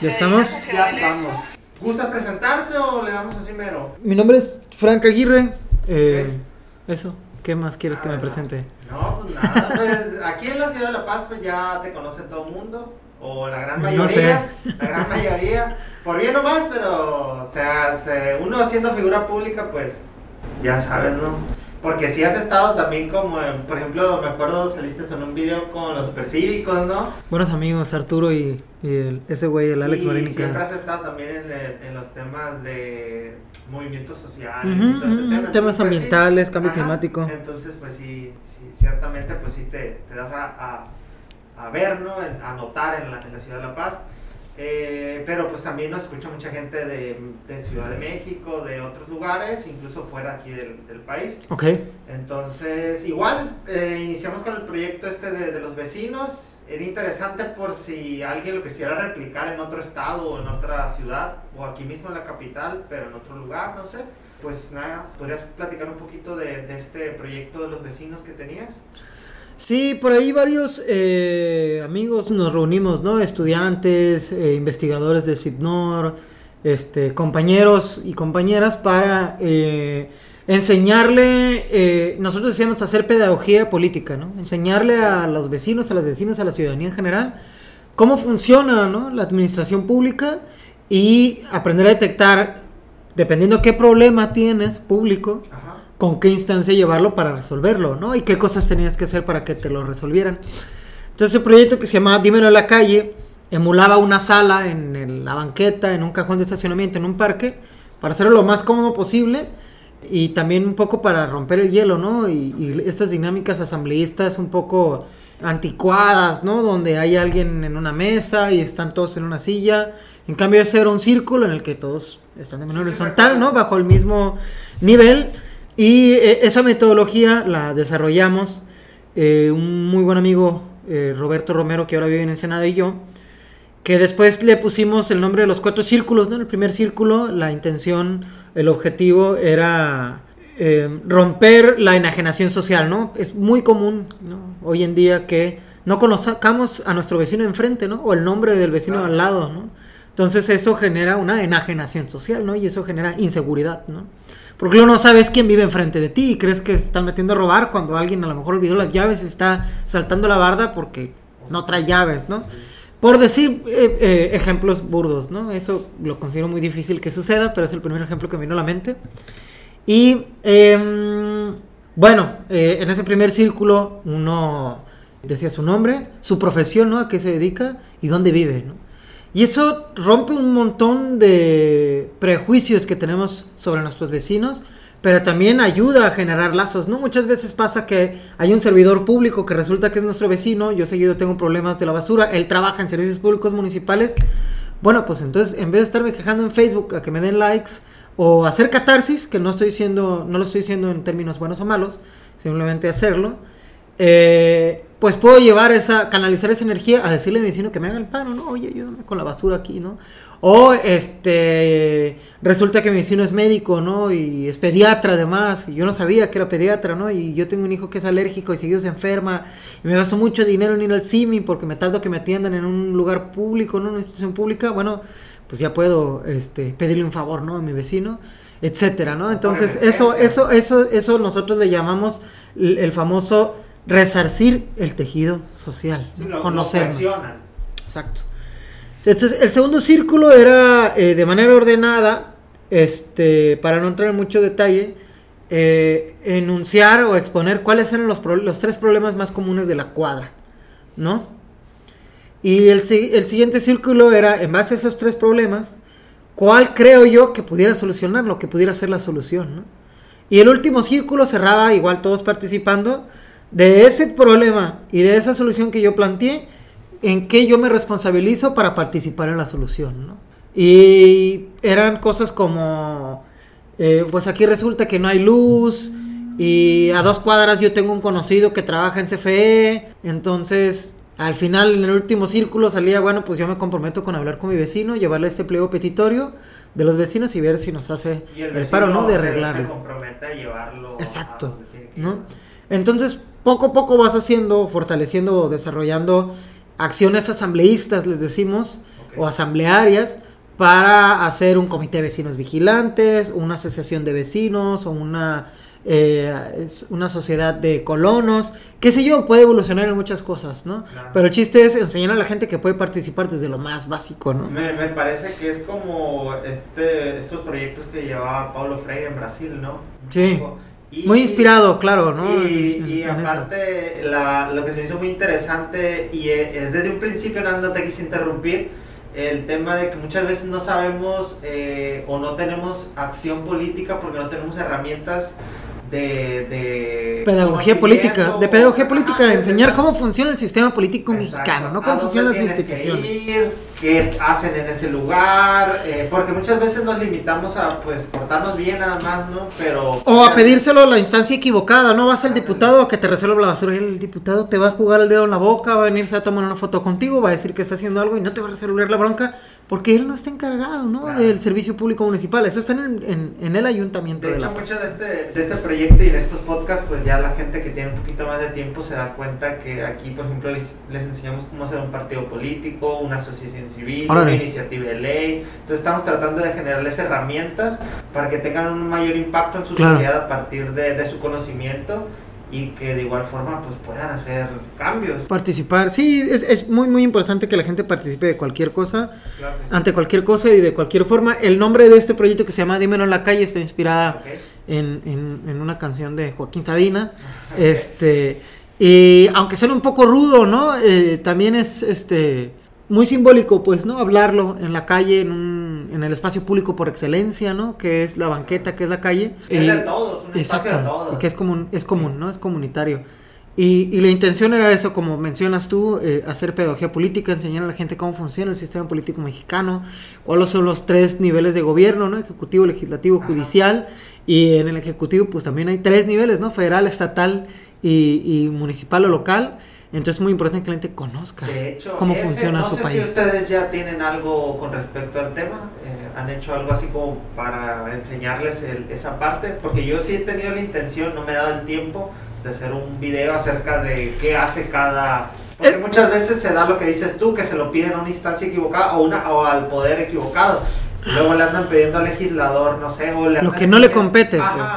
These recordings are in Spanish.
¿Ya estamos? Ya estamos. ¿Gusta presentarse o le damos así mero? Mi nombre es Frank Aguirre. Eh, Eso. ¿Qué más quieres que me presente? No, pues nada. Pues, aquí en la ciudad de La Paz pues ya te conoce todo el mundo. O la gran mayoría. No sé. La gran mayoría. Por bien o mal, pero o sea, se- uno haciendo figura pública pues ya sabes, ¿no? Porque si has estado también como, por ejemplo, me acuerdo saliste en un video con los supercívicos, ¿no? Buenos amigos, Arturo y, y el- ese güey, el Alex y Marinica. siempre has estado también en, el- en los temas de movimientos sociales y todo este tema. temas pues, sí, ambientales, cambio climático. Entonces, pues sí, sí, ciertamente, pues sí te, te das a, a, a ver, ¿no? A notar en la, en la ciudad de La Paz. Eh, pero pues también nos escucha mucha gente de, de Ciudad de México, de otros lugares, incluso fuera aquí del, del país. Ok. Entonces, igual, eh, iniciamos con el proyecto este de, de los vecinos. Era interesante por si alguien lo quisiera replicar en otro estado o en otra ciudad, o aquí mismo en la capital, pero en otro lugar, no sé. Pues nada, ¿podrías platicar un poquito de, de este proyecto de los vecinos que tenías? Sí, por ahí varios eh, amigos nos reunimos, ¿no? Estudiantes, eh, investigadores de CIPNOR, este, compañeros y compañeras para eh, enseñarle, eh, nosotros decíamos hacer pedagogía política, ¿no? Enseñarle a los vecinos, a las vecinas, a la ciudadanía en general, cómo funciona, ¿no? La administración pública y aprender a detectar, dependiendo qué problema tienes público, Ajá. Con qué instancia llevarlo para resolverlo, ¿no? Y qué cosas tenías que hacer para que te lo resolvieran. Entonces, el proyecto que se llamaba Dímelo a la calle emulaba una sala en la banqueta, en un cajón de estacionamiento, en un parque, para hacerlo lo más cómodo posible y también un poco para romper el hielo, ¿no? Y, y estas dinámicas asambleístas un poco anticuadas, ¿no? Donde hay alguien en una mesa y están todos en una silla. En cambio, ese era un círculo en el que todos están de manera horizontal. ¿no? Bajo el mismo nivel. Y eh, esa metodología la desarrollamos eh, un muy buen amigo, eh, Roberto Romero, que ahora vive en Ensenada, y yo, que después le pusimos el nombre de los cuatro círculos, ¿no? En el primer círculo, la intención, el objetivo era eh, romper la enajenación social, ¿no? Es muy común, ¿no? Hoy en día que no conozcamos a nuestro vecino enfrente, ¿no? O el nombre del vecino Claro. al lado, ¿no? Entonces eso genera una enajenación social, ¿no? Y eso genera inseguridad, ¿no? Porque luego no sabes quién vive enfrente de ti y crees que se están metiendo a robar cuando alguien a lo mejor olvidó las llaves y está saltando la barda porque no trae llaves, ¿no? Por decir eh, eh, ejemplos burdos, ¿no? Eso lo considero muy difícil que suceda, pero es el primer ejemplo que me vino a la mente. Y em, bueno, eh, en ese primer círculo uno decía su nombre, su profesión, ¿no? A qué se dedica y dónde vive, ¿no? Y eso rompe un montón de prejuicios que tenemos sobre nuestros vecinos, pero también ayuda a generar lazos, ¿no? Muchas veces pasa que hay un servidor público que resulta que es nuestro vecino, yo seguido tengo problemas de la basura, él trabaja en servicios públicos municipales. Bueno, pues entonces en vez de estarme quejando en Facebook a que me den likes o hacer catarsis, que no estoy diciendo, no lo estoy diciendo en términos buenos o malos, simplemente hacerlo, eh, pues puedo llevar esa, canalizar esa energía a decirle a mi vecino que me haga el paro, ¿no? Oye, ayúdame con la basura aquí, ¿no? O este, resulta que mi vecino es médico, ¿no? Y es pediatra además, y yo no sabía que era pediatra, ¿no? Y yo tengo un hijo que es alérgico y seguido se enferma, y me gasto mucho dinero en ir al CIMI porque me tardo que me atiendan en un lugar público, ¿no? Una institución pública, bueno, pues ya puedo, este, pedirle un favor, ¿no? A mi vecino etcétera, ¿no? Entonces, eso, eso, eso, eso nosotros le llamamos el, el famoso resarcir el tejido social, conocernos. Exacto. Entonces, el segundo círculo era eh, de manera ordenada, este, para no entrar en mucho detalle, eh, enunciar o exponer cuáles eran los, los tres problemas más comunes de la cuadra, ¿no? Y el, el siguiente círculo era, en base a esos tres problemas, cuál creo yo que pudiera solucionarlo, que pudiera ser la solución, ¿no? Y el último círculo cerraba, igual todos participando, de ese problema y de esa solución que yo planteé, en qué yo me responsabilizo para participar en la solución, ¿no? Y eran cosas como, eh, pues aquí resulta que no hay luz y a dos cuadras yo tengo un conocido que trabaja en CFE, entonces al final en el último círculo salía, bueno, pues yo me comprometo con hablar con mi vecino, llevarle este pliego petitorio de los vecinos y ver si nos hace Y el, paro, ¿no? De arreglarlo. Se compromete a llevarlo. Exacto, ¿no? Entonces, poco a poco vas haciendo, fortaleciendo, desarrollando acciones asambleístas, les decimos, o asamblearias para hacer un comité de vecinos vigilantes, una asociación de vecinos o una, eh, una sociedad de colonos, qué sé yo, puede evolucionar en muchas cosas, ¿no? Pero el chiste es enseñar a la gente que puede participar desde lo más básico, ¿no? Me, me parece que es como este, estos proyectos que llevaba Paulo Freire en Brasil, ¿no? Sí. Muy inspirado, claro, ¿no? Y, y aparte, la, lo que se me hizo muy interesante, y es, desde un principio, no te quise interrumpir, el tema de que muchas veces no sabemos eh, o no tenemos acción política porque no tenemos herramientas de, de pedagogía política, de pedagogía política, enseñar cómo funciona el sistema político mexicano, no cómo funcionan las instituciones qué hacen en ese lugar, eh, porque muchas veces nos limitamos a pues portarnos bien nada más, ¿no? Pero... O a pedírselo a la instancia equivocada, ¿no? Vas al diputado a que te resuelva la basura y el diputado te va a jugar el dedo en la boca, va a venirse a tomar una foto contigo, va a decir que está haciendo algo y no te va a resolver la bronca porque él no está encargado, ¿no? Del servicio público municipal, eso está en, en, el ayuntamiento de, de hecho, mucho de este, de este proyecto y de estos podcasts, pues ya la gente que tiene un poquito más de tiempo se da cuenta que aquí, por ejemplo, les, les enseñamos cómo hacer un partido político, una asociación civil, una iniciativa de ley. Entonces estamos tratando de generarles herramientas para que tengan un mayor impacto en su sociedad a partir de, su conocimiento y que de igual forma pues puedan hacer cambios. Participar, sí, es, es muy muy importante que la gente participe de cualquier cosa, ante cualquier cosa y de cualquier forma. El nombre de este proyecto que se llama Dímelo en la calle está inspirada en, en, una canción de Joaquín Sabina. Este, y aunque suene un poco rudo, ¿no? Eh, también es este muy simbólico, pues, ¿no? Hablarlo en la calle, en, un, en el espacio público por excelencia, ¿no? Que es la banqueta, que es la calle. Es de todos, un exacto, espacio de todos. Que es común, es común, ¿no? Es comunitario. Y, y la intención era eso, como mencionas tú, eh, hacer pedagogía política, enseñar a la gente cómo funciona el sistema político mexicano, cuáles son los tres niveles de gobierno, ¿no? Ejecutivo, legislativo, judicial. Y en el ejecutivo, pues también hay tres niveles, ¿no? Federal, estatal y, y municipal o local. Entonces es muy importante que la gente conozca cómo funciona su país. Si ustedes ya tienen algo con respecto al tema, eh, han hecho algo así como para enseñarles esa parte, porque yo sí he tenido la intención, no me he dado el tiempo de hacer un video acerca de qué hace cada... Porque muchas veces se da lo que dices tú, que se lo piden a una instancia equivocada o, una, o al poder equivocado. Luego le andan pidiendo al legislador, no sé, o Lo que no le compete, pues.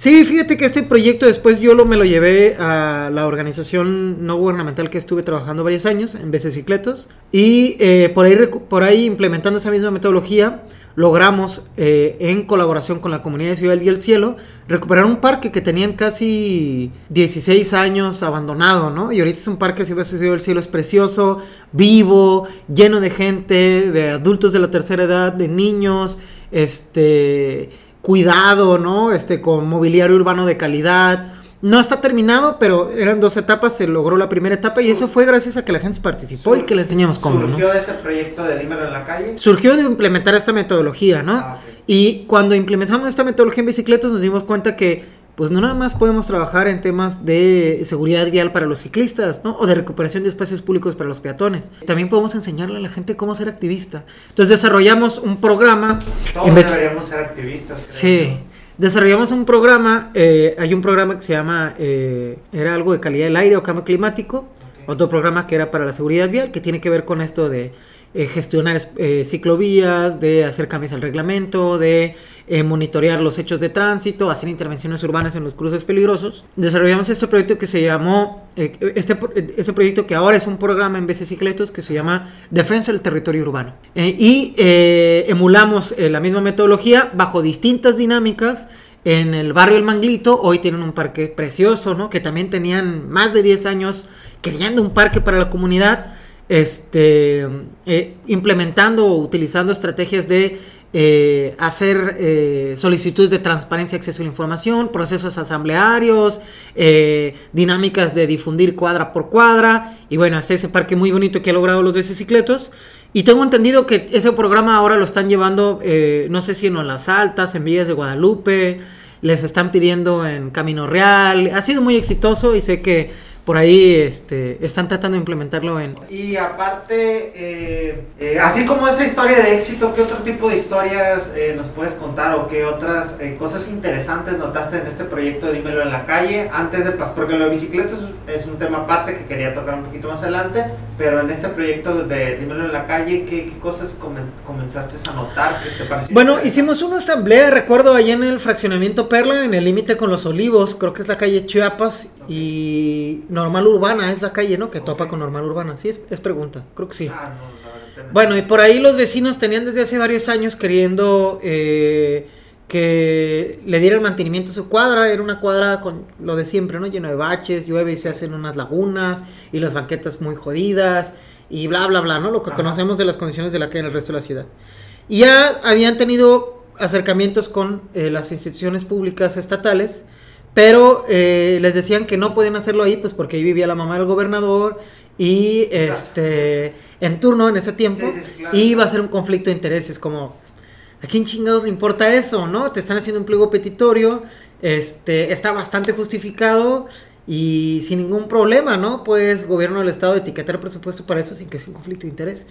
Sí, fíjate que este proyecto después yo lo, me lo llevé a la organización no gubernamental que estuve trabajando varios años, en Cicletos, y eh, por, ahí, por ahí implementando esa misma metodología, logramos, eh, en colaboración con la comunidad de Ciudad del Cielo, recuperar un parque que tenían casi 16 años abandonado, ¿no? Y ahorita es un parque, Ciudad del Cielo es precioso, vivo, lleno de gente, de adultos de la tercera edad, de niños, este cuidado, ¿no? Este, con mobiliario urbano de calidad. No está terminado, pero eran dos etapas, se logró la primera etapa y eso fue gracias a que la gente participó y que le enseñamos cómo. ¿Surgió de ese proyecto de Dímelo en la calle? Surgió de implementar esta metodología, ¿no? Ah, y cuando implementamos esta metodología en bicicletas nos dimos cuenta que pues no nada más podemos trabajar en temas de seguridad vial para los ciclistas, ¿no? O de recuperación de espacios públicos para los peatones. También podemos enseñarle a la gente cómo ser activista. Entonces desarrollamos un programa. Todos deberíamos ser activistas. Sí. Desarrollamos un programa, eh, hay un programa que se llama, eh, era algo de calidad del aire o cambio climático, otro programa que era para la seguridad vial, que tiene que ver con esto de eh, gestionar eh, ciclovías, de hacer cambios al reglamento, de eh, monitorear los hechos de tránsito, hacer intervenciones urbanas en los cruces peligrosos. Desarrollamos este proyecto que se llamó, este, este proyecto que ahora es un programa en BC Cicletos que se llama Defensa del Territorio Urbano. y emulamos la misma metodología bajo distintas dinámicas en el barrio El Manglito, hoy tienen un parque precioso, ¿no? Que también tenían más de 10 años queriendo un parque para la comunidad este, eh, implementando o utilizando estrategias de eh, hacer eh, solicitudes de transparencia acceso a la información, procesos asamblearios, dinámicas de difundir cuadra por cuadra, y bueno, hasta ese parque muy bonito que ha logrado los bicicletos. Y tengo entendido que ese programa ahora lo están llevando, no sé si en Las Altas, en Villas de Guadalupe, les están pidiendo en Camino Real. Ha sido muy exitoso y sé que por ahí este, están tratando de implementarlo en... Y aparte, eh, eh, así como esa historia de éxito, ¿qué otro tipo de historias eh, nos puedes contar o qué otras cosas interesantes notaste en este proyecto de Dímelo en la calle? Antes de pasar, porque lo de bicicletas es un tema aparte que quería tocar un poquito más adelante, pero en este proyecto de Dímelo en la calle, ¿qué, cosas comenzaste a notar que te pareció? Bueno, hicimos una asamblea, recuerdo, allá en el fraccionamiento Perla, en el límite con los olivos, creo que es la calle Chiapas, y Normal Urbana es la calle, ¿no? Que topa con Normal Urbana. Sí, es, pregunta, creo que sí. Ah, bueno, y por ahí los vecinos tenían desde hace varios años queriendo eh, que le diera el mantenimiento a su cuadra. Era una cuadra con lo de siempre, ¿no? Lleno de baches, llueve y se hacen unas lagunas y las banquetas muy jodidas y bla, bla, bla, ¿no? Lo que conocemos de las condiciones de la calle en el resto de la ciudad. Y ya habían tenido acercamientos con eh, las instituciones públicas estatales pero eh, les decían que no podían hacerlo ahí, pues porque ahí vivía la mamá del gobernador y este en turno en ese tiempo iba a ser un conflicto de intereses como ¿a quién chingados le importa eso, no? Te están haciendo un pliego petitorio, este está bastante justificado y sin ningún problema, ¿no? Pues gobierno del estado etiquetar presupuesto para eso sin que sea un conflicto de interés.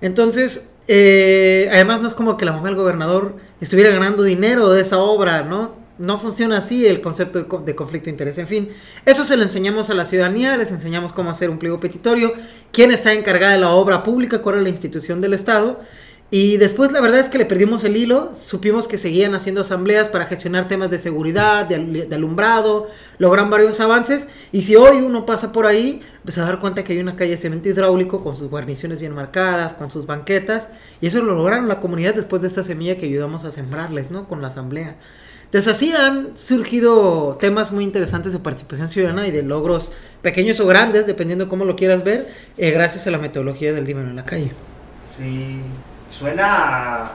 Entonces, eh, además no es como que la mamá del gobernador estuviera ganando dinero de esa obra, ¿no? No funciona así el concepto de, conflicto de interés. En fin, eso se lo enseñamos a la ciudadanía, les enseñamos cómo hacer un pliego petitorio, quién está encargada de la obra pública, cuál es la institución del Estado. Y después la verdad es que le perdimos el hilo, supimos que seguían haciendo asambleas para gestionar temas de seguridad, de, alumbrado, logran varios avances y si hoy uno pasa por ahí, pues a dar cuenta que hay una calle de cemento hidráulico con sus guarniciones bien marcadas, con sus banquetas y eso lo lograron la comunidad después de esta semilla que ayudamos a sembrarles, ¿no? Con la asamblea. Entonces así han surgido temas muy interesantes de participación ciudadana y de logros pequeños o grandes, dependiendo cómo lo quieras ver, eh, gracias a la metodología del Dímelo en la calle. Sí, suena,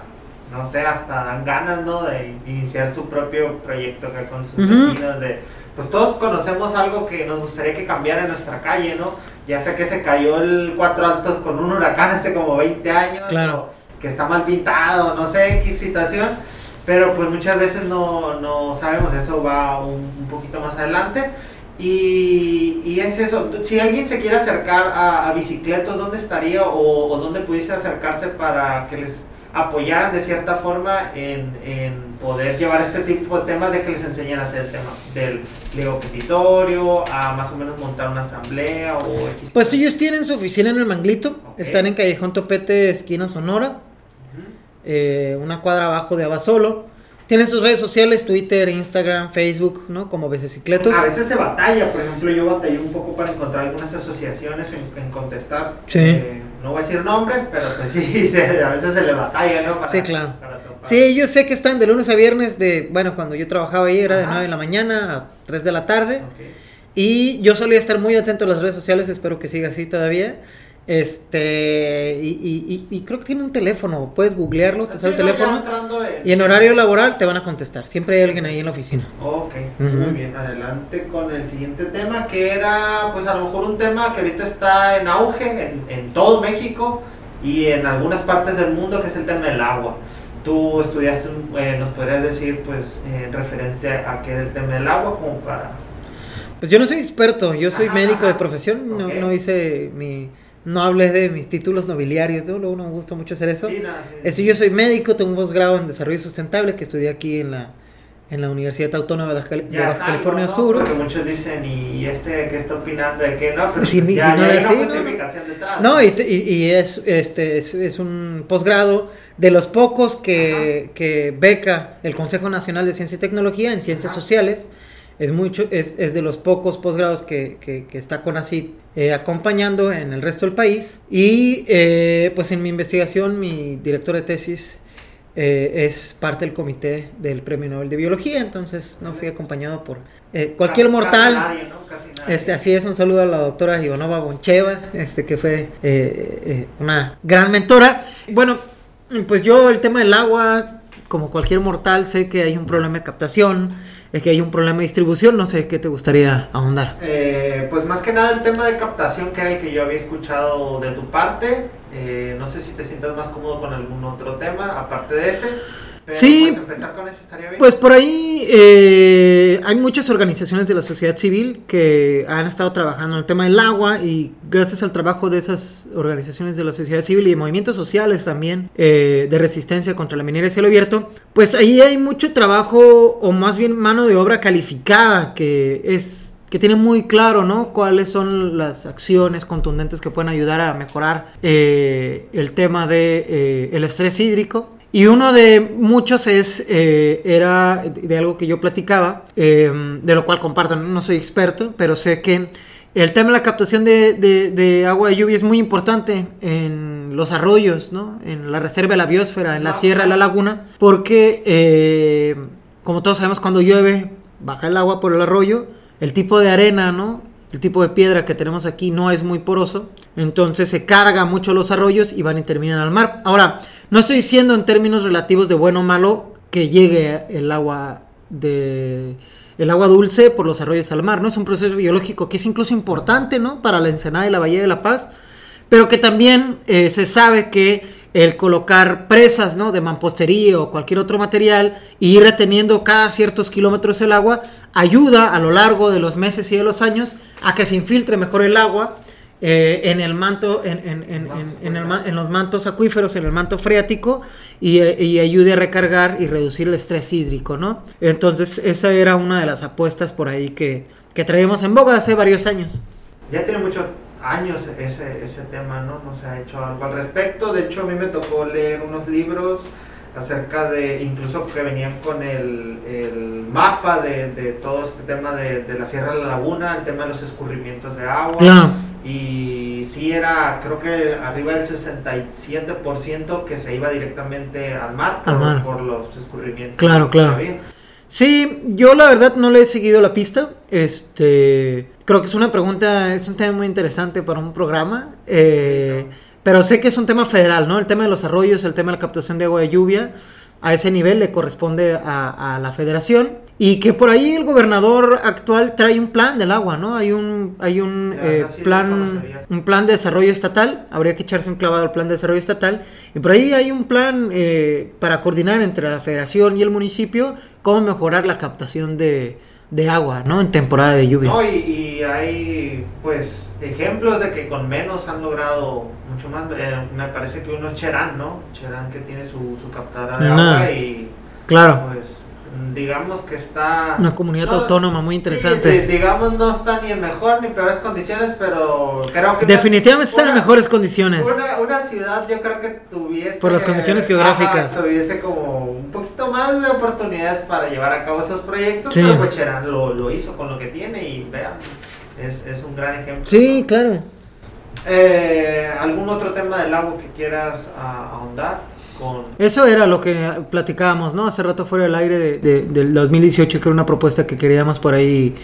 no sé, hasta dan ganas, ¿no? De iniciar su propio proyecto acá con sus vecinos, de, pues todos conocemos algo que nos gustaría que cambiara en nuestra calle, ¿no? Ya sé que se cayó el Cuatro Altos con un huracán hace como 20 años, claro. que está mal pintado, no sé qué situación pero pues muchas veces no, no sabemos, eso va un, poquito más adelante. Y, y, es eso, si alguien se quiere acercar a, a bicicletos, ¿dónde estaría o, o, dónde pudiese acercarse para que les apoyaran de cierta forma en, en, poder llevar este tipo de temas de que les enseñen a hacer el tema del pliego petitorio, a más o menos montar una asamblea o Pues ellos tienen su oficina en el Manglito, están en Callejón Topete, esquina Sonora. Eh, una cuadra abajo de Abasolo. Tienen sus redes sociales, Twitter, Instagram, Facebook, ¿no? Como Becicletos. A veces se batalla, por ejemplo, yo batallé un poco para encontrar algunas asociaciones en, contestar. Sí. Eh, no voy a decir nombres, pero pues sí, a veces se le batalla, ¿no? sí, claro. sí, yo sé que están de lunes a viernes, de, bueno, cuando yo trabajaba ahí era de 9 de la mañana a 3 de la tarde. Y yo solía estar muy atento a las redes sociales, espero que siga así todavía. Este, y, creo que tiene un teléfono, puedes googlearlo, te sale el teléfono. Y en horario laboral te van a contestar, siempre hay alguien ahí en la oficina. Ok, muy bien, adelante con el siguiente tema, que era, pues a lo mejor un tema que ahorita está en auge en, todo México y en algunas partes del mundo, que es el tema del agua. Tú estudiaste, eh, nos podrías decir, pues, en referente a qué es el tema del agua, como para. Pues yo no soy experto, yo soy médico de profesión, no, no hice mi no hables de mis títulos nobiliarios, ¿no? Luego no me gusta mucho hacer eso. eso yo soy médico, tengo un posgrado en desarrollo sustentable que estudié aquí en la en la Universidad Autónoma de Baja, California Sur. Porque muchos dicen, ¿y este qué está opinando de qué? No, pero si, ya, no, hay una justificación detrás. No, y, y, es, este, es, es, un posgrado de los pocos que, que beca el Consejo Nacional de Ciencia y Tecnología en Ciencias Sociales es, mucho, es, es de los pocos posgrados que, que, que está con así eh, acompañando en el resto del país. Y eh, pues en mi investigación, mi director de tesis eh, es parte del comité del Premio Nobel de Biología, entonces no fui acompañado por cualquier mortal. Casi nadie, ¿no? Casi nadie. Este, así es, un saludo a la doctora Ivonova Boncheva, este, que fue una gran mentora. Bueno, pues yo el tema del agua, como cualquier mortal, sé que hay un problema de captación es que hay un problema de distribución, no sé qué te gustaría ahondar. Eh, pues más que nada el tema de captación, que era el que yo había escuchado de tu parte. Eh, no sé si te sientas más cómodo con algún otro tema, aparte de ese. Sí, pues, empezar con eso estaría bien. Pues por ahí eh, hay muchas organizaciones de la sociedad civil que han estado trabajando en el tema del agua y gracias al trabajo de esas organizaciones de la sociedad civil y de movimientos sociales también eh, de resistencia contra la minería de cielo abierto, pues ahí hay mucho trabajo o más bien mano de obra calificada que es que tiene muy claro, ¿no? Cuáles son las acciones contundentes que pueden ayudar a mejorar eh, el tema de el estrés hídrico y uno de muchos es, eh, era de algo que yo platicaba, em, de lo cual comparto, no soy experto, pero sé que el tema de la captación de, agua de lluvia es muy importante en los arroyos, ¿no? En la reserva de la biosfera, en la sierra de la laguna, porque, eh, como todos sabemos, cuando llueve, baja el agua por el arroyo, el tipo de arena, ¿no? El tipo de piedra que tenemos aquí no es muy poroso, entonces se carga mucho los arroyos y van y terminan al mar. Ahora, no estoy diciendo en términos relativos de bueno o malo que llegue el agua de el agua dulce por los arroyos al mar, ¿no? Es un proceso biológico que es incluso importante, ¿no? Para la Ensenada y la Bahía de la Paz, pero que también eh, se sabe que el colocar presas, ¿no? De mampostería o cualquier otro material y ir reteniendo cada ciertos kilómetros el agua ayuda a lo largo de los meses y de los años a que se infiltre mejor el agua eh, en el manto, en, en, en, en, los mantos acuíferos, en el manto freático y, y, ayude a recargar y reducir el estrés hídrico, ¿no? Entonces esa era una de las apuestas por ahí que, que traíamos en boga hace varios años. Ya tiene muchos años ese, ese tema, ¿no? No se ha hecho algo al respecto. De hecho, a mí me tocó leer unos libros acerca de, incluso que venían con el, el mapa de, de, todo este tema de, de, la Sierra de la Laguna, el tema de los escurrimientos de agua. Y sí era, creo que arriba del 67% que se iba directamente al mar, por, los escurrimientos. Claro, claro. Sí, yo la verdad no le he seguido la pista. Este, creo que es una pregunta, es un tema muy interesante para un programa. Eh, pero sé que es un tema federal, ¿no? El tema de los arroyos, el tema de la captación de agua de lluvia a ese nivel le corresponde a, la federación y que por ahí el gobernador actual trae un plan del agua, ¿no? Hay un hay un eh, plan un plan de desarrollo estatal, habría que echarse un clavado al plan de desarrollo estatal y por ahí hay un plan eh, para coordinar entre la federación y el municipio cómo mejorar la captación de, agua, ¿no? En temporada de lluvia. No, y, y hay pues ejemplos de que con menos han logrado mucho más. Eh, me parece que uno es Cherán, ¿no? Cherán que tiene su, su captadora de agua y. Claro. Pues digamos que está... Una comunidad autónoma muy interesante. digamos no está ni en mejor ni peores condiciones, pero creo que... Definitivamente está en mejores condiciones. Una, una, ciudad yo creo que tuviese... Por las condiciones geográficas. tuviese como un poquito más de oportunidades para llevar a cabo esos proyectos, pero pues Cherán lo, lo hizo con lo que tiene y vean es, es un gran ejemplo. Sí, claro. Eh, ¿Algún otro tema del agua que quieras ahondar? Con... Eso era lo que platicábamos, ¿no? Hace rato fuera del aire de, del 2018, que era una propuesta que queríamos por ahí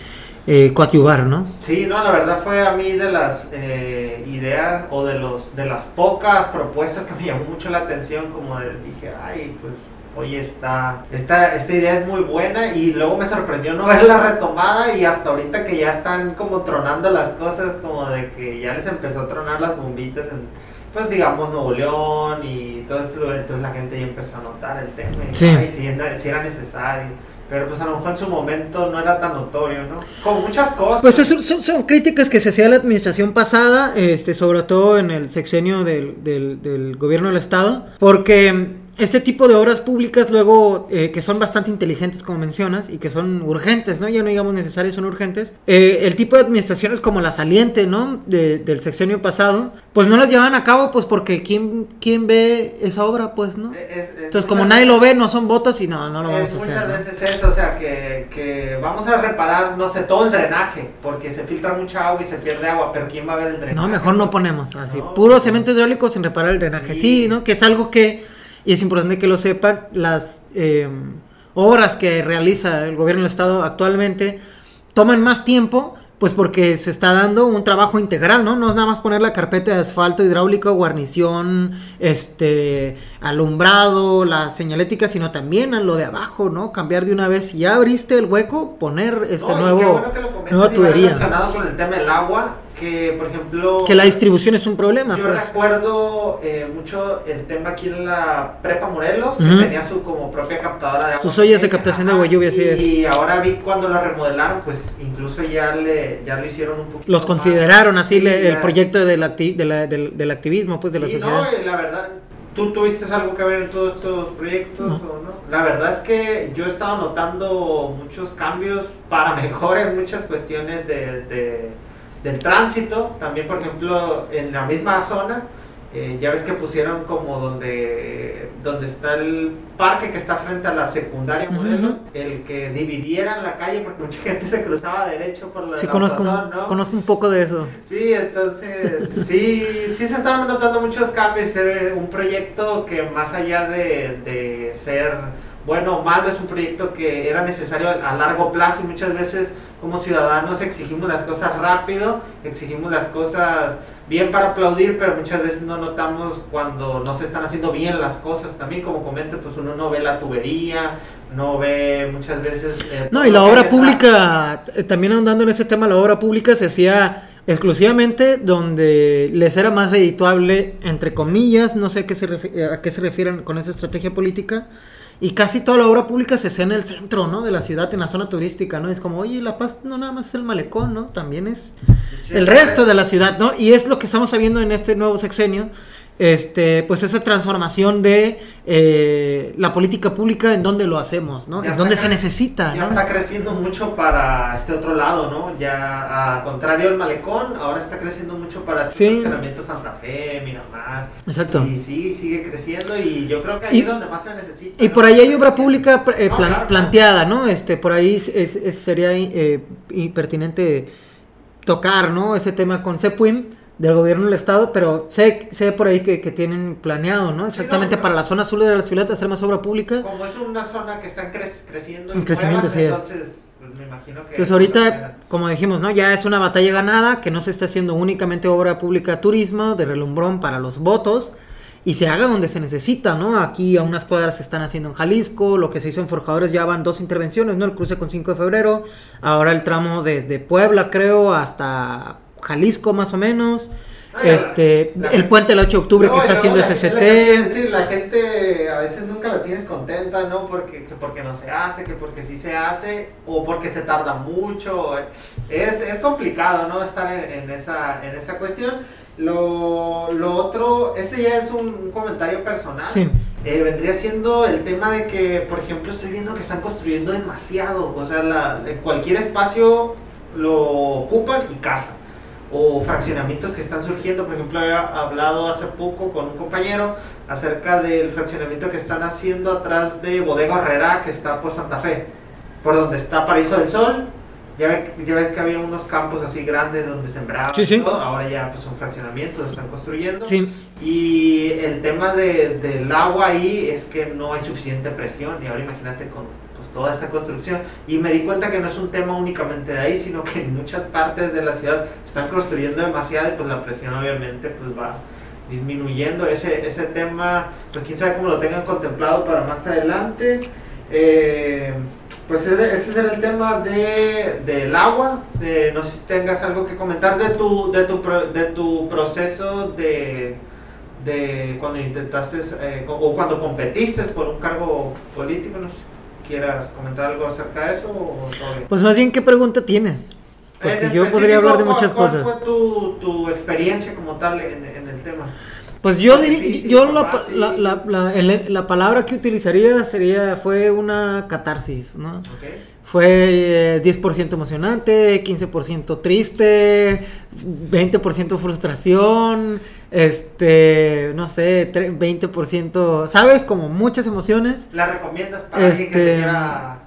eh, coadyuvar, ¿no? Sí, no, la verdad fue a mí de las eh, ideas o de los de las pocas propuestas que me llamó mucho la atención, como de, dije, ay, pues oye, esta, esta, esta idea es muy buena y luego me sorprendió no verla retomada y hasta ahorita que ya están como tronando las cosas, como de que ya les empezó a tronar las bombitas en, pues digamos, Nuevo León y todo esto, entonces la gente ya empezó a notar el tema y sí. si, era necesario. Pero pues a lo mejor en su momento no era tan notorio, ¿no? Como muchas cosas. Pues son, son, críticas que se hacía a la administración pasada, este, sobre todo en el sexenio del, del, del gobierno del estado, porque este tipo de obras públicas luego eh, que son bastante inteligentes como mencionas y que son urgentes, ¿no? Ya no digamos necesarias, son urgentes. Eh, el tipo de administraciones como la saliente, ¿no? del sexenio pasado, pues no las llevan a cabo pues porque ¿quién, quién ve esa obra? Pues, ¿no? Entonces como nadie lo ve, no son votos y no, no lo vamos a hacer. Muchas veces eso, o sea, que, que vamos a reparar, no sé, todo el drenaje, porque se filtra mucha agua y se pierde agua, pero ¿quién va a ver el drenaje? No, mejor no ponemos así, puro cemento hidráulico sin reparar el drenaje. sí, ¿no? Que es algo que y es importante que lo sepan, las em, obras que realiza el gobierno del Estado actualmente toman más tiempo, pues porque se está dando un trabajo integral, ¿no? No es nada más poner la carpeta de asfalto hidráulico, guarnición, este, alumbrado, la señalética, sino también a lo de abajo, ¿no? Cambiar de una vez, si ya abriste el hueco, poner este nuevo, nueva tubería. Relacionado con el tema del agua, que, por ejemplo... Que la distribución es un problema. Yo pues. recuerdo eh, mucho el tema aquí en la Prepa Morelos, que tenía su como propia captadora de agua. Sus ollas de captación de agua lluvia, así es. Y ahora vi cuando lo remodelaron, pues incluso ya le ya lo hicieron un poquito Los más. consideraron así Sí, le- el ya. proyecto del, acti- de la- del, del activismo, pues de la Sí, sociedad. No, la verdad, ¿tú tuviste algo que ver en todos estos proyectos No. o no? La verdad es que yo he estado notando muchos cambios para mejor en muchas cuestiones de, de- del tránsito. También, por ejemplo, en la misma zona, eh, ya ves que pusieron como donde, donde está el parque que está frente a la secundaria Morelos, el que dividieran la calle porque mucha gente se cruzaba derecho por la Sí, la conozco, ¿no? conozco un poco de eso. Sí, entonces, sí, sí se estaban notando muchos cambios. Se ve un proyecto que más allá de, de ser bueno o malo, es un proyecto que era necesario a largo plazo y muchas veces como ciudadanos exigimos las cosas rápido, exigimos las cosas bien para aplaudir, pero muchas veces no notamos cuando no se están haciendo bien las cosas. También como comenta, pues uno no ve la tubería, no ve muchas veces... eh, No, y la obra pública, eh, también andando en ese tema, la obra pública se hacía exclusivamente donde les era más redituable, entre comillas, no sé a qué se, a qué se refieren con esa estrategia política, y casi toda la obra pública se hacía en el centro, ¿no? De la ciudad, en la zona turística, ¿no? Es como, oye, La Paz no nada más es el malecón, ¿no? También es el resto de la ciudad, ¿no? Y es lo que estamos viendo en este nuevo sexenio, este, pues esa transformación de eh, la política pública en donde lo hacemos, ¿no? Ya En donde se necesita, Ya ¿no? está creciendo mucho para este otro lado, ¿no? Ya, a contrario del malecón, ahora está creciendo mucho para este Sí. funcionamiento Santa Fe, Miramar. Exacto. Y sí, sigue creciendo y yo creo que ahí Y- es donde más se necesita. Y ¿no? por ahí hay obra pública eh, No, plan- claro, planteada, ¿no? Este, por ahí es- es- es- sería eh, pertinente tocar, ¿no? Ese tema con CEPUIM del gobierno del estado, pero sé, sé por ahí que, que tienen planeado, ¿no? Exactamente no, para la zona sur de la ciudad hacer más obra pública. Como es una zona que está cre- creciendo En crecimiento, sí es. entonces pues, me imagino que... Pues ahorita, como dijimos, ¿no? Ya es una batalla ganada, que no se está haciendo únicamente obra pública turismo, de relumbrón para los votos, y se haga donde se necesita, ¿no? Aquí a unas cuadras se están haciendo en Jalisco, lo que se hizo en Forjadores ya van dos intervenciones, ¿no? El cruce con 5 de febrero, ahora el tramo desde Puebla, creo, hasta Jalisco más o menos. Ah, Este, el gente- puente del 8 de octubre No, que está haciendo Es decir, la gente a veces nunca la tienes contenta, ¿no? Porque, que porque no se hace, que porque sí se hace, o porque se tarda mucho. Es, es complicado, ¿no? Estar en, en esa, en esa cuestión. Lo, lo otro, ese ya es un, un comentario personal. Sí. Eh, vendría siendo el tema de que, por ejemplo, estoy viendo que están construyendo demasiado. O sea, la, cualquier espacio lo ocupan y cazan. O fraccionamientos que están surgiendo. Por ejemplo, había hablado hace poco con un compañero acerca del fraccionamiento que están haciendo atrás de Bodega Herrera, que está por Santa Fe, por donde está Paraíso del Sol. Ya, ve- ya ves que había unos campos así grandes donde sembraban Sí, y sí. todo. Ahora ya pues, son fraccionamientos, se están construyendo. Sí. Y el tema de- del agua ahí es que no hay suficiente presión. Y ahora imagínate con toda esta construcción. Y me di cuenta que no es un tema únicamente de ahí, sino que en muchas partes de la ciudad están construyendo demasiado y pues la presión obviamente pues va disminuyendo. Ese, ese tema, pues quién sabe cómo lo tengan contemplado para más adelante. Eh, pues ese será el tema de, del agua. De, no sé si tengas algo que comentar de tu, de tu, de tu proceso de, de cuando intentaste eh, o cuando competiste por un cargo político. No sé quieras comentar algo acerca de eso o? Pues más bien, ¿qué pregunta tienes? Porque En yo específico, podría hablar de ¿cuál- muchas cuál cosas. fue tu, tu experiencia como tal en, en el tema? Pues yo difícil, yo la, la, la, la- el- la palabra que utilizaría sería, fue una catarsis, ¿no? ¿Ok? Fue eh, 10% emocionante, 15% triste, 20% frustración, este, no sé, tre- 20%, ¿sabes? Como muchas emociones. ¿La recomiendas para alguien que se Este- quiera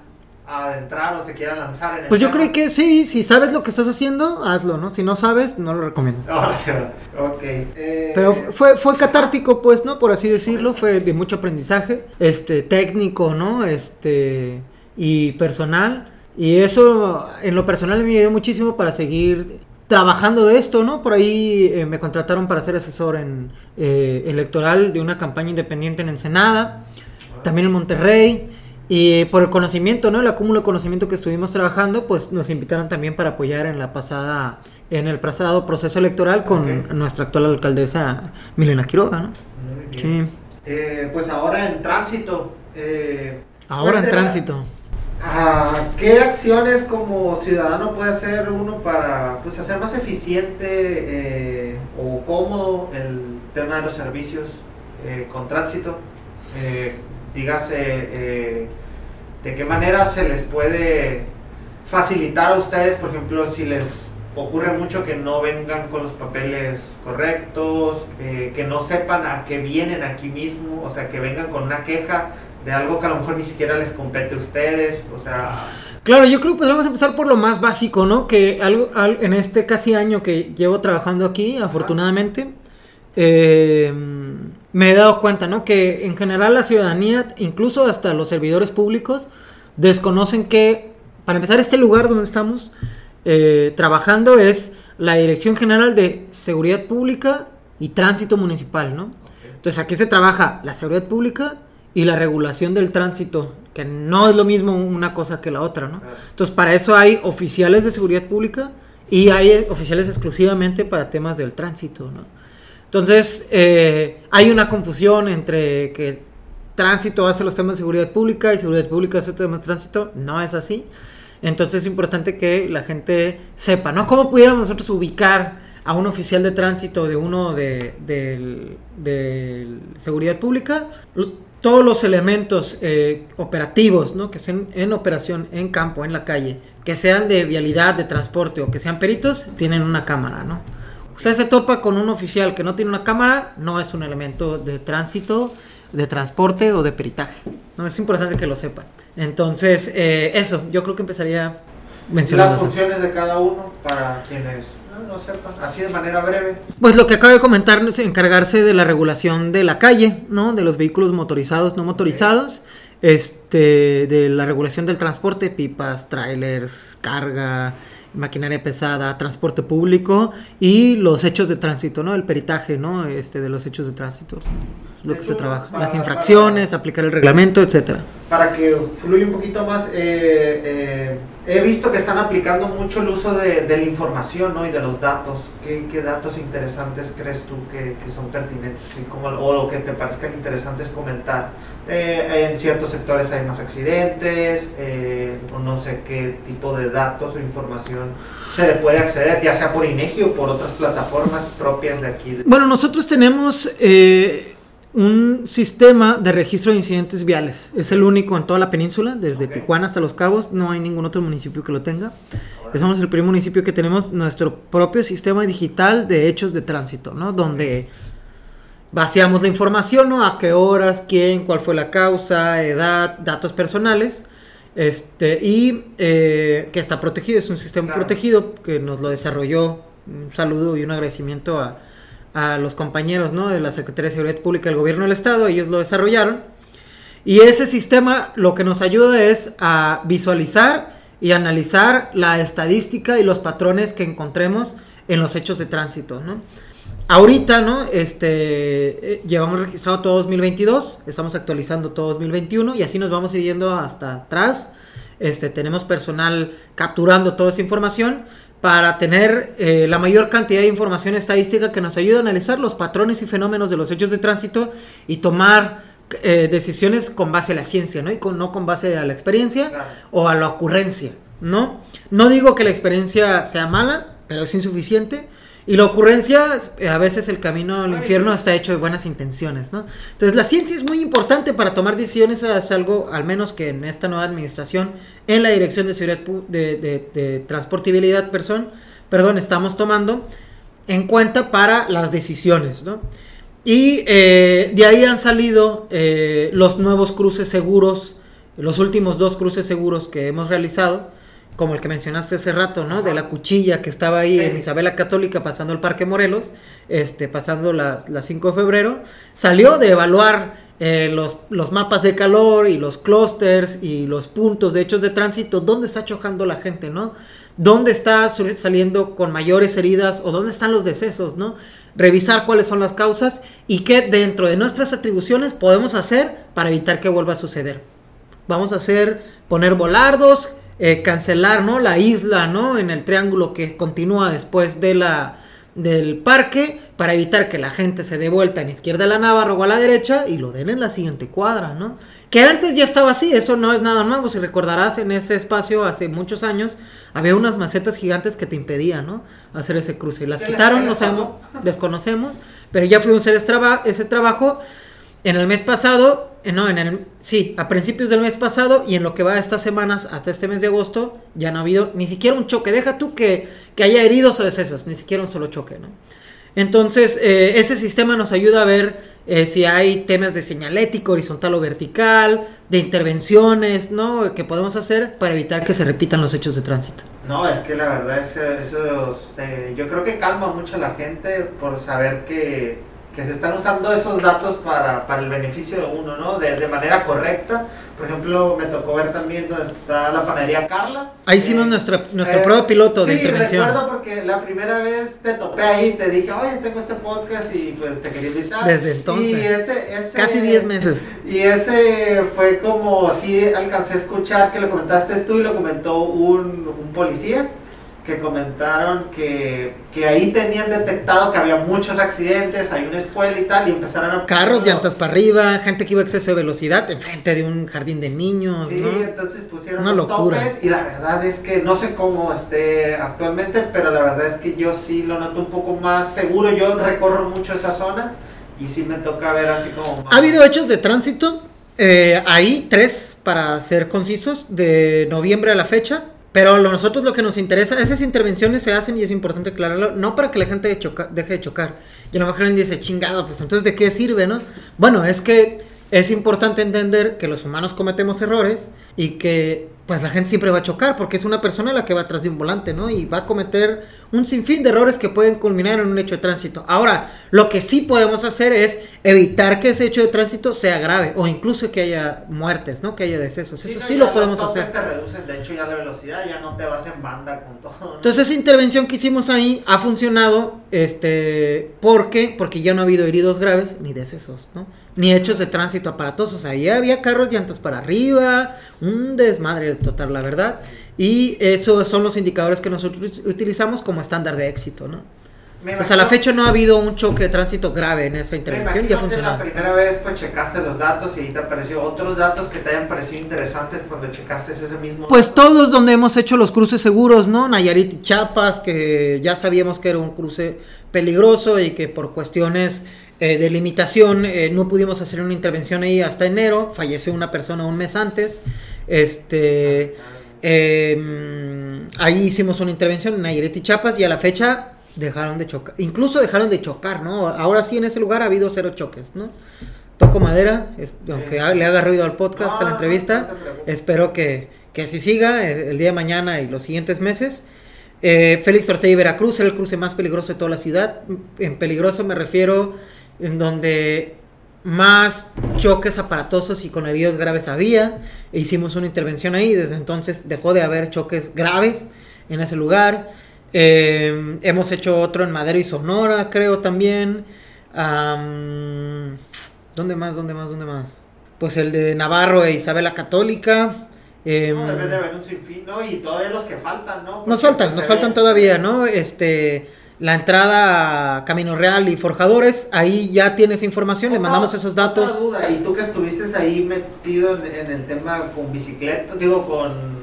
adentrar o se quiera lanzar en el Pues yo creo que sí, si sabes lo que estás haciendo, hazlo, ¿no? Si no sabes, no lo recomiendo. Órale, ok. Eh, Pero fue, fue catártico, pues, ¿no? Por así decirlo, fue de mucho aprendizaje, este, técnico, ¿no? Este, y personal. Y eso, en lo personal, me ayudó muchísimo para seguir trabajando de esto, ¿no? Por ahí eh, me contrataron para ser asesor en eh, electoral de una campaña independiente en Ensenada, también en Monterrey. Y por el conocimiento, ¿no? El acúmulo de conocimiento que estuvimos trabajando, pues nos invitaron también para apoyar en la pasada, en el pasado proceso electoral con nuestra actual alcaldesa Milena Quiroga, ¿no? Sí. Eh, pues ahora en tránsito. Eh, ahora en tránsito. ¿Qué acciones como ciudadano puede hacer uno para pues, hacer más eficiente eh, o cómodo el tema de los servicios con tránsito? dígase, ¿de qué manera se les puede facilitar a ustedes, por ejemplo, si les ocurre mucho que no vengan con los papeles correctos, que no sepan a qué vienen aquí mismo, o sea, que vengan con una queja de algo que a lo mejor ni siquiera les compete a ustedes, o sea... Claro, yo creo que podemos empezar por lo más básico, ¿no? Que algo, en este casi año que llevo trabajando aquí, afortunadamente, eh, me he dado cuenta, ¿no? Que en general la ciudadanía, incluso hasta los servidores públicos, desconocen que, para empezar, este lugar donde estamos eh, trabajando es la Dirección General de Seguridad Pública y Tránsito Municipal, ¿no? Entonces aquí se trabaja la seguridad pública y la regulación del tránsito, que no es lo mismo una cosa que la otra, ¿no? Entonces, para eso hay oficiales de seguridad pública y hay oficiales exclusivamente para temas del tránsito, ¿no? Entonces, eh, hay una confusión entre que tránsito hace los temas de seguridad pública y seguridad pública hace temas de tránsito. No es así. Entonces, es importante que la gente sepa, ¿no? ¿Cómo pudiéramos nosotros ubicar a un oficial de tránsito de uno de, de seguridad pública? Todos los elementos eh, operativos, ¿no? Que estén en operación, en campo, en la calle, que sean de vialidad, de transporte o que sean peritos, tienen una cámara, ¿no? Usted se topa con un oficial que no tiene una cámara, no es un elemento de tránsito, de transporte o de peritaje. No es importante que lo sepan. Entonces, eh, eso, yo creo que empezaría mencionando. Las funciones de cada uno para quienes no así de manera breve. Pues lo que acabo de comentar es encargarse de la regulación de la calle, ¿no? De los vehículos motorizados, no motorizados, este, de la regulación del transporte, pipas, trailers, carga, maquinaria pesada, transporte público y los hechos de tránsito, ¿no? El peritaje, ¿no? Este, de los hechos de tránsito lo que se trabaja. Las infracciones, aplicar el reglamento, etcétera. Para que fluya un poquito más, eh, eh, he visto que están aplicando mucho el uso de, la información ¿no? y de los datos. ¿Qué, datos interesantes crees tú que, son pertinentes como, o que te parezcan interesantes comentar? Eh, en ciertos sectores hay más accidentes, o no sé qué tipo de datos o información se le puede acceder, ya sea por INEGI o por otras plataformas propias de aquí. Bueno, nosotros tenemos un sistema de registro de incidentes viales. Es el único en toda la península, desde Tijuana hasta Los Cabos. No hay ningún otro municipio que lo tenga. Somos el primer municipio que tenemos nuestro propio sistema digital de hechos de tránsito, ¿no? Donde vaciamos la información, ¿no? A qué horas, quién, cuál fue la causa, edad, datos personales. Este, y eh, que está protegido, es un sistema protegido que nos lo desarrolló. Un saludo y un agradecimiento a, a los compañeros ¿no? de la Secretaría de Seguridad Pública del Gobierno del Estado, ellos lo desarrollaron. Y ese sistema lo que nos ayuda es a visualizar y analizar la estadística y los patrones que encontremos en los hechos de tránsito, ¿no? Ahorita, ¿no? Este, eh, llevamos registrado todo 2022, estamos actualizando todo 2021 y así nos vamos yendo hasta atrás. Este, tenemos personal capturando toda esa información para tener eh, la mayor cantidad de información estadística que nos ayude a analizar los patrones y fenómenos de los hechos de tránsito y tomar eh, decisiones con base a la ciencia, ¿no? Y con, no con base a la experiencia o a la ocurrencia, ¿no? No digo que la experiencia sea mala, pero es insuficiente y la ocurrencia, eh, a veces el camino al infierno está hecho de buenas intenciones, ¿no? Entonces la ciencia es muy importante para tomar decisiones, es algo, al menos que en esta nueva administración, en la Dirección de Seguridad de, de, Transportabilidad, perdón, estamos tomando en cuenta para las decisiones, ¿no? Y eh, de ahí han salido eh, los nuevos cruces seguros, los últimos dos cruces seguros que hemos realizado, como el que mencionaste hace rato, ¿no? De la cuchilla que estaba ahí en Isabela Católica pasando el Parque Morelos, este, pasando las 5 de febrero, salió de evaluar eh, los, los, mapas de calor y los clústeres y los puntos de hechos de tránsito, dónde está chocando la gente, ¿no? ¿Dónde está saliendo con mayores heridas o dónde están los decesos, ¿no? Revisar cuáles son las causas y qué dentro de nuestras atribuciones podemos hacer para evitar que vuelva a suceder. Vamos a hacer, poner volardos, eh, cancelar, ¿no? La isla, ¿no? En el triángulo que continúa después de la, del parque para evitar que la gente se dé vuelta en izquierda de la Navarro o a la derecha y lo den en la siguiente cuadra, ¿no? Que antes ya estaba así, eso no es nada nuevo. Si recordarás, en ese espacio hace muchos años había unas macetas gigantes que te impedían, ¿no? Hacer ese cruce. Y las quitaron, no sabemos, desconocemos, pero ya a hacer ese trabajo en el mes pasado, eh, no, en el, sí, a principios del mes pasado y en lo que va de estas semanas hasta este mes de agosto, ya no ha habido ni siquiera un choque. Deja tú que, que haya heridos o decesos, ni siquiera un solo choque, ¿no? Entonces, eh, ese sistema nos ayuda a ver eh, si hay temas de señalético, horizontal o vertical, de intervenciones, ¿no? Que podemos hacer para evitar que se repitan los hechos de tránsito. No, es que la verdad, es, eso, yo creo que calma mucho a la gente por saber que que se están usando esos datos para, para el beneficio de uno, ¿no? De, de, manera correcta. Por ejemplo, me tocó ver también donde está la panadería Carla. Ahí hicimos eh, nuestro, nuestro eh, prueba piloto de intervención. Sí, recuerdo porque la primera vez te topé ahí, te dije, oye, tengo este podcast y pues te quería invitar. Desde entonces. Y ese, ese, Casi 10 meses. Y ese fue como, sí alcancé a escuchar que lo comentaste tú y lo comentó un, un policía que comentaron que, que, ahí tenían detectado que había muchos accidentes, hay una escuela y tal, y empezaron a... Carros, llantas para arriba, gente que iba a exceso de velocidad enfrente de un jardín de niños. Sí, entonces pusieron una locura. y la verdad es que no sé cómo esté actualmente, pero la verdad es que yo sí lo noto un poco más seguro, yo recorro mucho esa zona y sí me toca ver así como... Ha habido hechos de tránsito, eh, ahí tres, para ser concisos, de noviembre a la fecha pero nosotros lo que nos interesa, esas intervenciones se hacen y es importante aclararlo, no para que la gente deje de chocar. Y a lo mejor dice, chingado, pues entonces ¿de qué sirve, no? Bueno, es que es importante entender que los humanos cometemos errores y que pues la gente siempre va a chocar porque es una persona la que va atrás de un volante, ¿no? Y va a cometer un sinfín de errores que pueden culminar en un hecho de tránsito. Ahora, lo que sí podemos hacer es evitar que ese hecho de tránsito sea grave o incluso que haya muertes, ¿no? Que haya decesos. Eso sí, lo podemos hacer. Te reducen, de hecho, ya la velocidad, ya no te vas en banda con todo. Entonces, esa intervención que hicimos ahí ha funcionado, este, porque porque ya no ha habido heridos graves ni decesos, ¿no? Ni hechos de tránsito aparatosos. Ahí había carros llantas para arriba, un desmadre total, la verdad. Y esos son los indicadores que nosotros utilizamos como estándar de éxito, ¿no? Pues a la fecha no ha habido un choque de tránsito grave en esa intervención y ha funcionado. La primera vez pues checaste los datos y ahí te apareció otros datos que te hayan parecido interesantes cuando checaste ese mismo. Pues todos donde hemos hecho los cruces seguros, ¿no? Nayarit y Chiapas, que ya sabíamos que era un cruce peligroso y que por cuestiones eh, de limitación eh, no pudimos hacer una intervención ahí hasta enero. Falleció una persona un mes antes. Este, em, ahí hicimos una intervención en Nayarit y Chiapas y a la fecha dejaron de chocar. Incluso dejaron de chocar, ¿no? Ahora sí en ese lugar ha habido cero choques, ¿no? Toco madera, aunque le haga ruido al podcast, a la entrevista. espero que, que así siga el, día de mañana y los siguientes meses. Eh, Félix Ortega y Veracruz era el cruce más peligroso de toda la ciudad. En peligroso me refiero en donde más choques aparatosos y con heridos graves había. E hicimos una intervención ahí. Desde entonces dejó de haber choques graves en ese lugar. Eh, hemos hecho otro en Madero y Sonora, creo también. ¿Dónde más? ¿Dónde más? ¿Dónde más? Pues el de Navarro e Isabela Católica. Eh, no, debe de haber un sinfín, ¿no? Y todavía los que faltan, ¿no? nos faltan, nos faltan todavía, ¿no? Este la entrada a Camino Real y Forjadores, ahí ya tienes información, le mandamos esos datos. duda, y tú que estuviste ahí metido en, el tema con bicicleta, digo, con,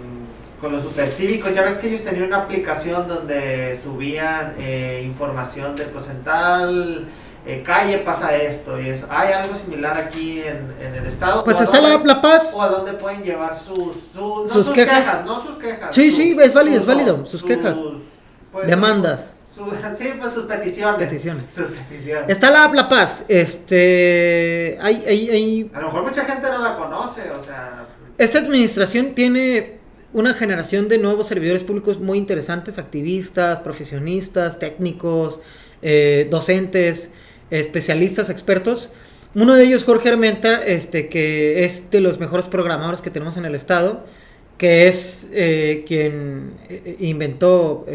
con los supercívicos, ya ves que ellos tenían una aplicación donde subían eh, información de pues en tal eh, calle pasa esto y eso. ¿Hay algo similar aquí en, el estado? Pues está la, Paz. ¿O a dónde pueden llevar sus, sus, quejas. No sus quejas. Sí, sí, es válido, es válido, sus, quejas. Pues, Demandas sí, pues sus peticiones. Peticiones. Está la La Paz. Este. Hay, hay, hay... A lo mejor mucha gente no la conoce, o sea. Esta administración tiene una generación de nuevos servidores públicos muy interesantes, activistas, profesionistas, técnicos, eh, docentes, especialistas, expertos. Uno de ellos, Jorge Armenta, este, que es de los mejores programadores que tenemos en el estado, que es eh, quien eh, inventó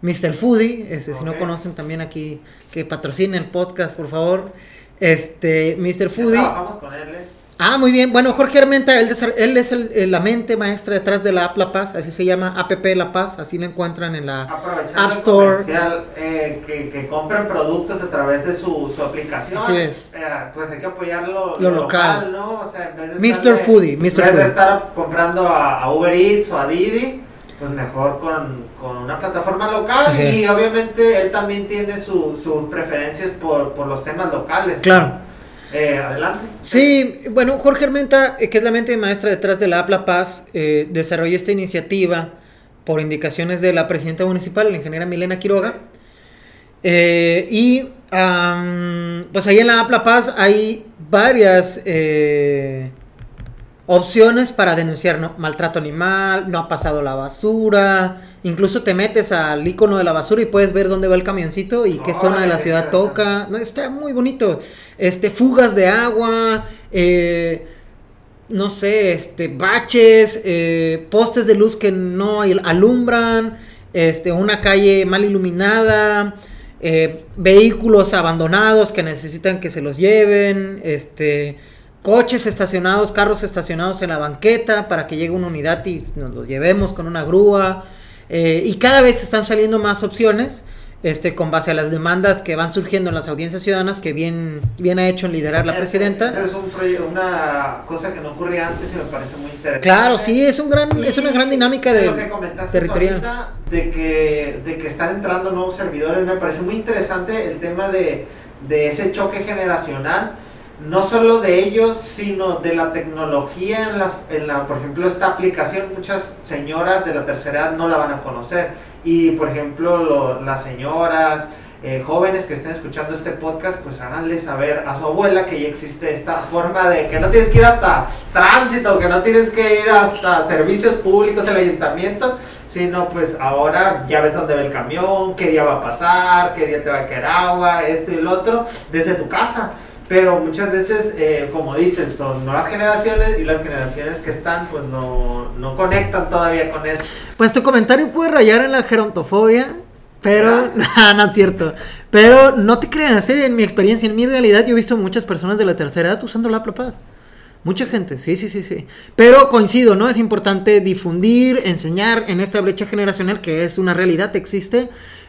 Mr. Foodie, este, si no conocen también aquí, que patrocinen el podcast, por favor. Este, Mr. Foodie. Con él, ¿eh? Ah, muy bien. Bueno, Jorge Armenta, él, él es el- el- la mente maestra detrás de la App La Paz, así se llama App La Paz, así lo encuentran en la App Store. eh, que, que compren productos a través de su, su aplicación. Así es. Eh, pues hay que apoyar lo, Lo local. ¿no? O sea, en vez de Mr. estarle- Foodie, Mr. En vez de estar comprando a, a Uber Eats o a Didi, pues mejor con, con una plataforma local. Así y es. obviamente él también tiene su- sus preferencias por, por los temas locales. Claro. Eh, adelante. Sí, bueno, Jorge Armenta, eh, que es la mente maestra detrás de la App La Paz, eh, desarrolló esta iniciativa por indicaciones de la presidenta municipal, la ingeniera Milena Quiroga. Eh, y pues ahí en la App La Paz hay varias opciones para denunciar ¿no? maltrato animal, no ha pasado la basura, incluso te metes al icono de la basura y puedes ver dónde va el camioncito y qué zona de la ciudad toca. No, está muy bonito. Este, fugas de agua, eh, no sé, este, baches, eh, postes de luz que no alumbran, este, una calle mal iluminada, eh, vehículos abandonados que necesitan que se los lleven, este, coches estacionados, carros estacionados en la banqueta para que llegue una unidad y nos los llevemos con una grúa. eh, y cada vez están saliendo más opciones. Este, con base a las demandas que van surgiendo en las audiencias ciudadanas, que bien, bien ha hecho en liderar la presidenta. es un una cosa que no ocurría antes y me parece muy interesante. Claro, sí, es un gran, es una gran dinámica de de, lo que comentaste territorial. ahorita, de que de que están entrando nuevos servidores me parece muy interesante el tema de, de ese choque generacional no solo de ellos sino de la tecnología en las en la por ejemplo esta aplicación muchas señoras de la tercera edad no la van a conocer y por ejemplo lo- las señoras eh, jóvenes que estén escuchando este podcast, pues háganle saber a su abuela que ya existe esta forma de que no tienes que ir hasta tránsito, que no tienes que ir hasta servicios públicos del ayuntamiento, sino pues ahora ya ves dónde va el camión, qué día va a pasar, qué día te va a caer agua, esto y lo otro, desde tu casa. Pero muchas veces, eh, como dices, son nuevas generaciones y las generaciones que están pues no, no conectan todavía con eso. Pues tu comentario puede rayar en la gerontofobia, pero no, no es cierto. Pero no te creas, ¿eh? en mi experiencia, en mi realidad, yo he visto muchas personas de la tercera edad usando la Paz. Mucha gente, sí, sí, sí, sí. Pero coincido, ¿no? Es importante difundir, enseñar en esta brecha generacional que es una realidad, existe.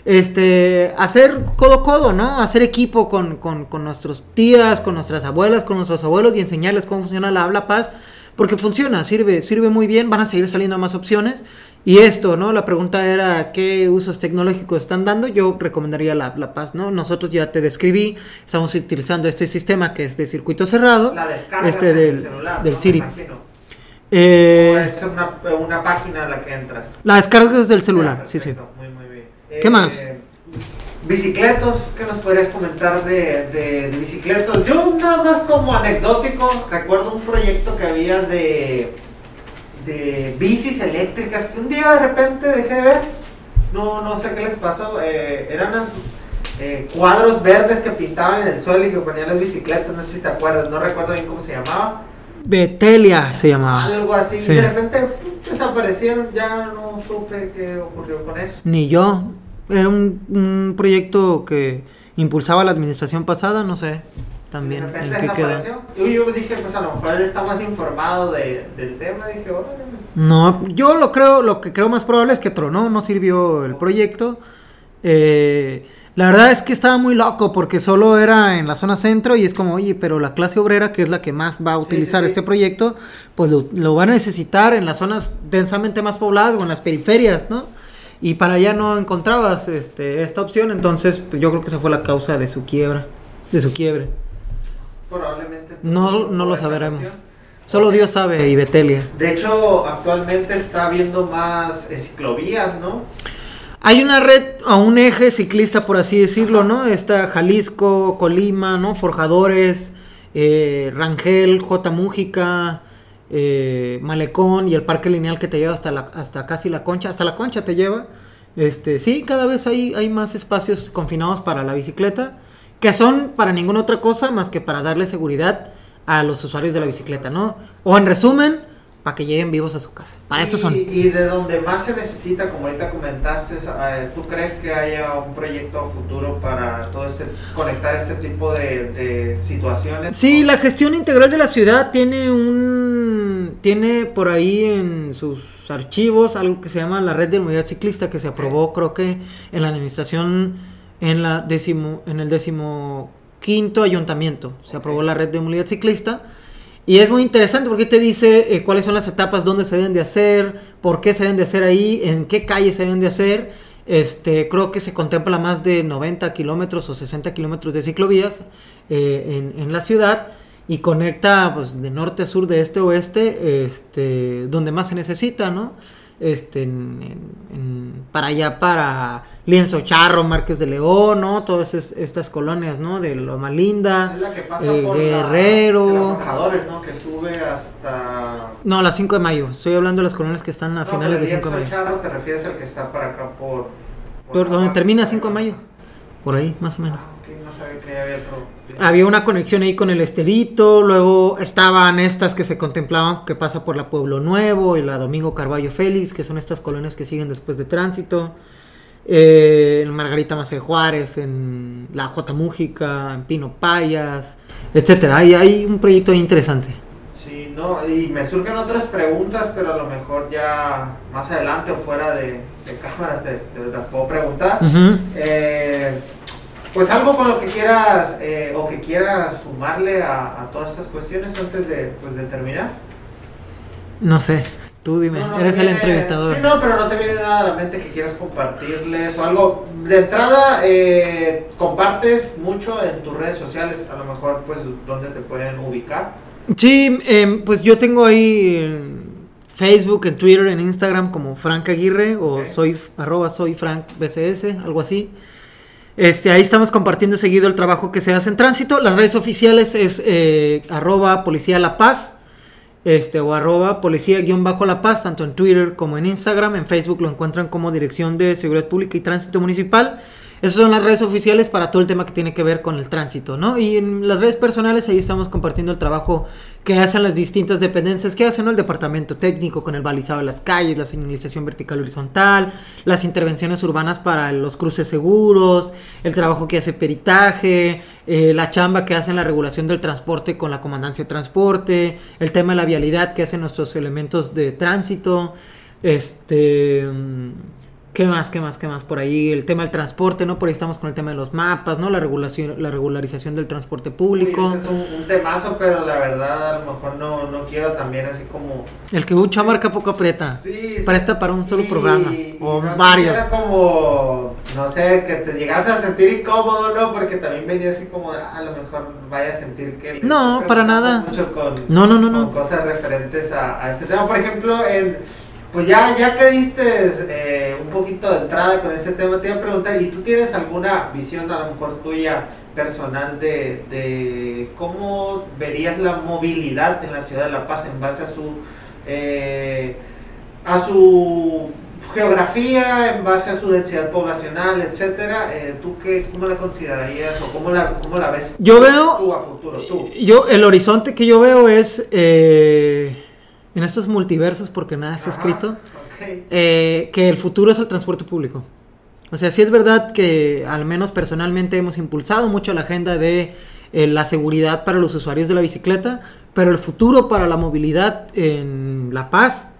Este, hacer codo a codo, ¿no? Hacer equipo con, con, con nuestros tías, con nuestras abuelas, con nuestros abuelos y enseñarles cómo funciona la habla paz. Porque funciona, sirve, sirve muy bien, van a seguir saliendo más opciones. Y esto, ¿no? La pregunta era qué usos tecnológicos están dando. Yo recomendaría la, la paz, ¿no? Nosotros ya te describí, estamos utilizando este sistema que es de circuito cerrado. La descarga este del, celular, del ¿no? Siri. Eh, O es una, una página a la que entras. la descarga desde el celular, sí, sí. Bien. ¿Qué más? Bicicletos, ¿qué nos podrías comentar de, de, de bicicletos? Yo nada más como anecdótico, recuerdo un proyecto que había de, de bicis eléctricas que un día de repente dejé de ver. No, no sé qué les pasó. eh, eran eh, cuadros verdes que pintaban en el suelo y que ponían las bicicletas, no sé si te acuerdas, no recuerdo bien cómo se llamaba. Betelia se llamaba. Algo así, Sí. y de repente. Desaparecieron, ya no supe qué ocurrió con eso. Ni yo. Era un, un proyecto que impulsaba la administración pasada, no sé. También de en repente qué queda. desapareció. Y yo dije, pues a lo mejor él está más informado de, del tema, dije, órale. No, yo lo creo, lo que creo más probable es que tronó, no sirvió el proyecto. Eh, la verdad es que estaba muy loco porque solo era en la zona centro y es como, oye, pero la clase obrera, que es la que más va a utilizar sí, sí. este proyecto, pues lo, lo va a necesitar en las zonas densamente más pobladas o en las periferias, ¿no? Y para allá no encontrabas este, esta opción, entonces pues, yo creo que esa fue la causa de su quiebra, de su quiebre. Probablemente. No, no lo sabremos. Solo Dios sabe y Betelia. De hecho, actualmente está habiendo más eh, ciclovías, ¿no? Hay una red a un eje ciclista, por así decirlo, ¿no? Está Jalisco, Colima, ¿no? Forjadores, eh, Rangel, J. Mújica, eh, Malecón y el parque lineal que te lleva hasta, la, hasta casi la concha, hasta la concha te lleva. Este, sí, cada vez hay, hay más espacios confinados para la bicicleta, que son para ninguna otra cosa más que para darle seguridad a los usuarios de la bicicleta, ¿no? O en resumen, para que lleguen vivos a su casa. Para eso son. Y de donde más se necesita, como ahorita comentaste, eh, ¿tú crees que haya un proyecto futuro para todo este, conectar este tipo de, de situaciones? Sí, la gestión integral de la ciudad tiene un, tiene por ahí en sus archivos algo que se llama la red de movilidad ciclista que se aprobó creo que en la administración en la décimo, en el décimo quinto ayuntamiento. Se aprobó la red de movilidad ciclista. Y es muy interesante porque te dice eh, cuáles son las etapas, dónde se deben de hacer, por qué se deben de hacer ahí, en qué calles se deben de hacer. Este, creo que se contempla más de 90 kilómetros o 60 kilómetros de ciclovías eh, en, en, la ciudad y conecta pues, de norte a sur, de este a oeste, este, donde más se necesita, ¿no? este, en, para allá, para Lienzo Charro, Márquez de León, ¿no? Todas estas colonias, ¿no? De Loma Linda, es la que pasa eh, por Guerrero. La, ¿no? Que sube hasta... No, la 5 de mayo. Estoy hablando de las colonias que están a finales de 5 de mayo. Charro te refieres al que está para acá por... por donde termina 5 de mayo. Por ahí, más o menos. Ah, no sabía que había otro había una conexión ahí con el Esterito, luego estaban estas que se contemplaban que pasa por la Pueblo Nuevo y la Domingo Carballo Félix, que son estas colonias que siguen después de tránsito. Eh, en Margarita Mace Juárez, en La J. Mújica, en Pino Payas, etcétera. Hay, hay un proyecto interesante. Sí, no, y me surgen otras preguntas, pero a lo mejor ya más adelante o fuera de, cámaras te, las puedo preguntar. eh, pues algo con lo que quieras eh, o que quieras sumarle a, todas estas cuestiones antes de, pues, de terminar. No sé, tú dime, eres el entrevistador. Sí, no, pero no te viene nada a la mente que quieras compartirles o algo. De entrada, eh, compartes mucho en tus redes sociales, a lo mejor, pues, dónde te pueden ubicar. Sí, em, pues yo tengo ahí en Facebook, en Twitter, en Instagram como Frank Aguirre o soy arroba soy Frank BCS, algo así. Este, ahí estamos compartiendo seguido el trabajo que se hace en tránsito. Las redes oficiales es eh, arroba policía La Paz este, o arroba policía-la paz, tanto en Twitter como en Instagram. En Facebook lo encuentran como Dirección de Seguridad Pública y Tránsito Municipal. Esas son las redes oficiales para todo el tema que tiene que ver con el tránsito, ¿no? Y en las redes personales ahí estamos compartiendo el trabajo que hacen las distintas dependencias, que hacen el departamento técnico con el balizado de las calles, la señalización vertical horizontal, las intervenciones urbanas para los cruces seguros, el trabajo que hace peritaje, eh, la chamba que hacen la regulación del transporte con la comandancia de transporte, el tema de la vialidad que hacen nuestros elementos de tránsito, este ¿Qué más, qué más, qué más por ahí? El tema del transporte, ¿no? Por ahí estamos con el tema de los mapas, ¿no? La regulación, la regularización del transporte público. es un, temazo, pero la verdad a lo mejor no, no quiero también así como... El que mucho abarca poco aprieta. Sí. Presta para un solo programa. o varios. Era como, no sé, que te llegas a sentir incómodo, ¿no? Porque también venía así como, ah, a lo mejor vaya a sentir que... No, para nada. Mucho con, no, no, no, no. cosas referentes a, a este tema. Por ejemplo, en pues ya, ya que diste eh, un poquito de entrada con ese tema, te iba a preguntar, ¿y tú tienes alguna visión a lo mejor tuya personal de, de cómo verías la movilidad en la ciudad de La Paz en base a su, eh, a su geografía, en base a su densidad poblacional, etcétera, eh, ¿tú qué, cómo la considerarías o cómo la, cómo la ves yo veo, tú a futuro? Tú? Yo, el horizonte que yo veo es eh, en estos multiversos, porque nada está escrito, eh, que el futuro es el transporte público. O sea, sí es verdad que al menos personalmente hemos impulsado mucho la agenda de eh, la seguridad para los usuarios de la bicicleta, pero el futuro para la movilidad en La Paz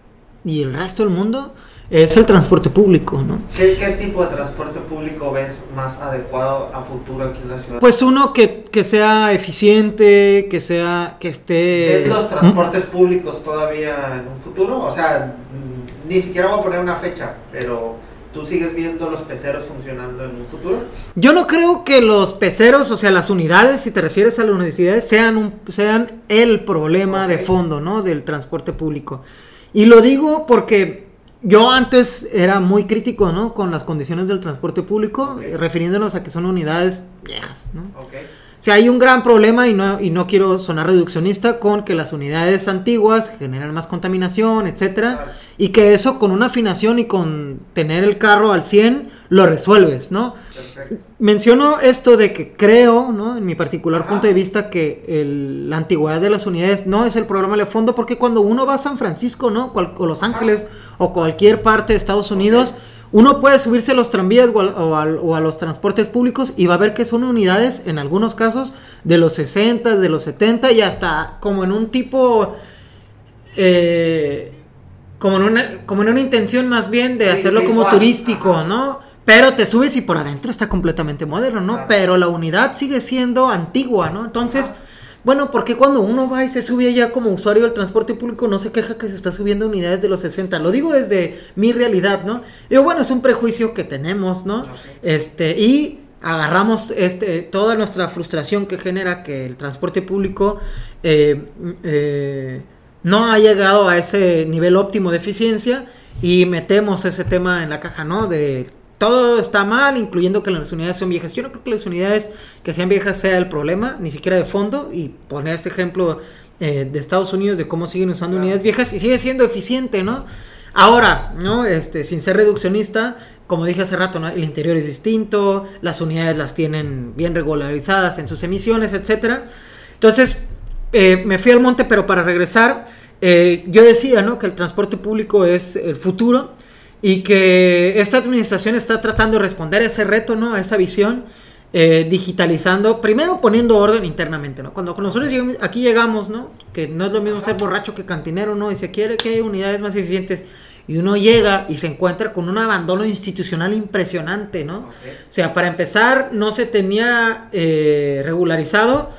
y el resto del mundo es el transporte público, ¿no? ¿Qué, tipo de transporte público ves más adecuado a futuro aquí en la ciudad? Pues uno que, que sea eficiente, que sea, que esté... ¿Ves los transportes públicos todavía en un futuro? O sea, ni siquiera voy a poner una fecha, pero ¿tú sigues viendo los peceros funcionando en un futuro? Yo no creo que los peceros, o sea, las unidades, si te refieres a las unidades, sean, un, sean el problema de fondo, ¿no? Del transporte público. Y lo digo porque yo antes era muy crítico, ¿no? Con las condiciones del transporte público, refiriéndonos a que son unidades viejas, ¿no? O sea, hay un gran problema y no, y no quiero sonar reduccionista con que las unidades antiguas generan más contaminación, etcétera, y que eso con una afinación y con tener el carro al 100 lo resuelves, ¿no? Menciono esto de que creo, ¿no? En mi particular punto de vista, que la antigüedad de las unidades no es el problema de fondo, porque cuando uno va a San Francisco, ¿no? o Los Ángeles o cualquier parte de Estados Unidos, uno puede subirse a los tranvías o, a, los transportes públicos y va a ver que son unidades, en algunos casos, de los 60, de los 70 y hasta como en un tipo... Eh, como, en una, como en una intención más bien de hacerlo como turístico, ¿no? Pero te subes y por adentro está completamente moderno, ¿no? Pero la unidad sigue siendo antigua, ¿no? Entonces... Bueno, porque cuando uno va y se sube allá como usuario del transporte público no se queja que se está subiendo unidades de los 60. Lo digo desde mi realidad, ¿no? Digo, bueno, es un prejuicio que tenemos, ¿no? Este, y agarramos este, toda nuestra frustración que genera que el transporte público eh, eh, no ha llegado a ese nivel óptimo de eficiencia y metemos ese tema en la caja, ¿no? De todo está mal, incluyendo que las unidades son viejas. Yo no creo que las unidades que sean viejas sea el problema, ni siquiera de fondo. Y poner este ejemplo eh, de Estados Unidos de cómo siguen usando unidades viejas y sigue siendo eficiente, ¿no? Ahora, ¿no? Este, sin ser reduccionista, como dije hace rato, ¿no? el interior es distinto, las unidades las tienen bien regularizadas en sus emisiones, etcétera. Entonces, eh, me fui al monte, pero para regresar, eh, yo decía, ¿no? Que el transporte público es el futuro y que esta administración está tratando de responder a ese reto, ¿no? A esa visión, eh, digitalizando, primero poniendo orden internamente, ¿no? Cuando nosotros aquí llegamos, ¿no? Que no es lo mismo ser borracho que cantinero, ¿no? Y se quiere que hay unidades más eficientes. Y uno llega y se encuentra con un abandono institucional impresionante, ¿no? O sea, para empezar, no se tenía eh, regularizado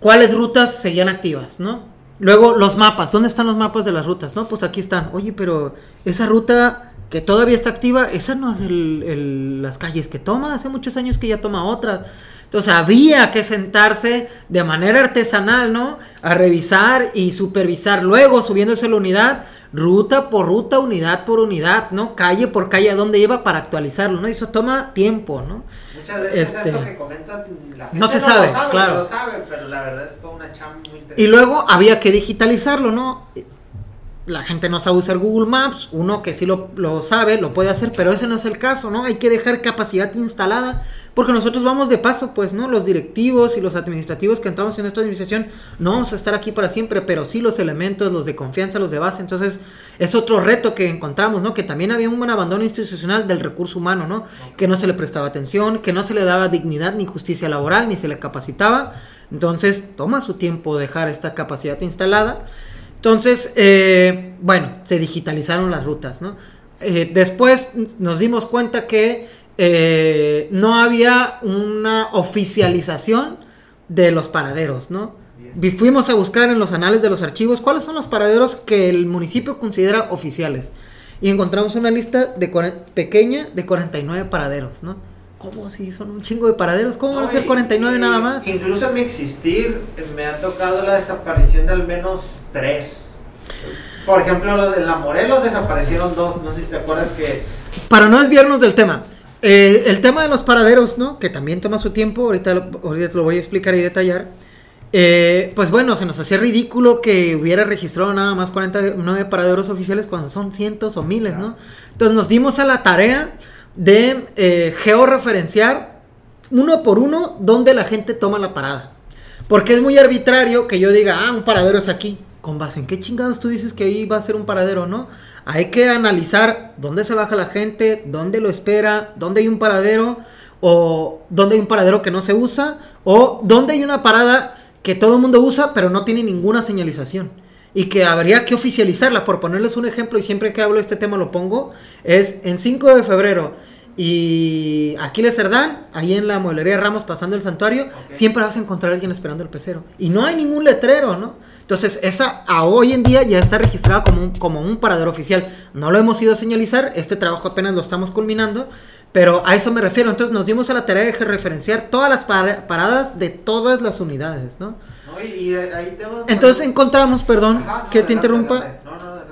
cuáles rutas seguían activas, ¿no? Luego, los mapas. ¿Dónde están los mapas de las rutas? No, pues aquí están. Oye, pero esa ruta que todavía está activa, esa no es el, las calles que toma, hace muchos años que ya toma otras. Entonces había que sentarse de manera artesanal, ¿no? A revisar y supervisar luego, subiéndose la unidad, ruta por ruta, unidad por unidad, ¿no? Calle por calle a dónde iba para actualizarlo, ¿no? Eso toma tiempo, ¿no? Muchas veces este, esto que comentan, la gente no se sabe, claro. No lo sabe, pero la verdad es toda una chamba muy interesante. Y luego había que digitalizarlo, ¿no? La gente no sabe usar Google Maps, uno que sí lo, sabe, lo puede hacer, pero ese no es el caso, ¿no? Hay que dejar capacidad instalada, porque nosotros vamos de paso, pues, ¿no? Los directivos y los administrativos que entramos en esta administración no vamos a estar aquí para siempre, pero sí los elementos, los de confianza, los de base, entonces es otro reto que encontramos, ¿no? Que también había un buen abandono institucional del recurso humano, ¿no? Que no se le prestaba atención, que no se le daba dignidad ni justicia laboral, ni se le capacitaba, entonces toma su tiempo dejar esta capacidad instalada. Entonces, eh, bueno, se digitalizaron las rutas, ¿no? Eh, después nos dimos cuenta que eh, no había una oficialización de los paraderos, ¿no? Y fuimos a buscar en los anales de los archivos cuáles son los paraderos que el municipio considera oficiales. Y encontramos una lista de pequeña de 49 paraderos, ¿no? ¿Cómo si son un chingo de paraderos? ¿Cómo van a ser 49 nada más? Incluso en mi existir me ha tocado la desaparición de al menos tres. Por ejemplo, en la Morelos desaparecieron dos, no sé si te acuerdas que... Para no desviarnos del tema, eh, el tema de los paraderos, ¿no? Que también toma su tiempo, ahorita lo, ahorita lo voy a explicar y detallar. Eh, pues bueno, se nos hacía ridículo que hubiera registrado nada más 49 paraderos oficiales cuando son cientos o miles, ¿no? Entonces nos dimos a la tarea de eh, georreferenciar uno por uno dónde la gente toma la parada. Porque es muy arbitrario que yo diga, ah, un paradero es aquí con base en qué chingados tú dices que ahí va a ser un paradero, ¿no? Hay que analizar dónde se baja la gente, dónde lo espera, dónde hay un paradero, o dónde hay un paradero que no se usa, o dónde hay una parada que todo el mundo usa, pero no tiene ninguna señalización. Y que habría que oficializarla, por ponerles un ejemplo, y siempre que hablo de este tema lo pongo, es en 5 de febrero y Aquiles Cerdán, ahí en la mueblería Ramos pasando el santuario, siempre vas a encontrar a alguien esperando el pecero. Y no hay ningún letrero, ¿no? Entonces, esa a hoy en día ya está registrada como un, como un paradero oficial. No lo hemos ido a señalizar, este trabajo apenas lo estamos culminando, pero a eso me refiero. Entonces, nos dimos a la tarea de referenciar todas las paradas de todas las unidades, ¿no? Entonces, encontramos, perdón, que te interrumpa,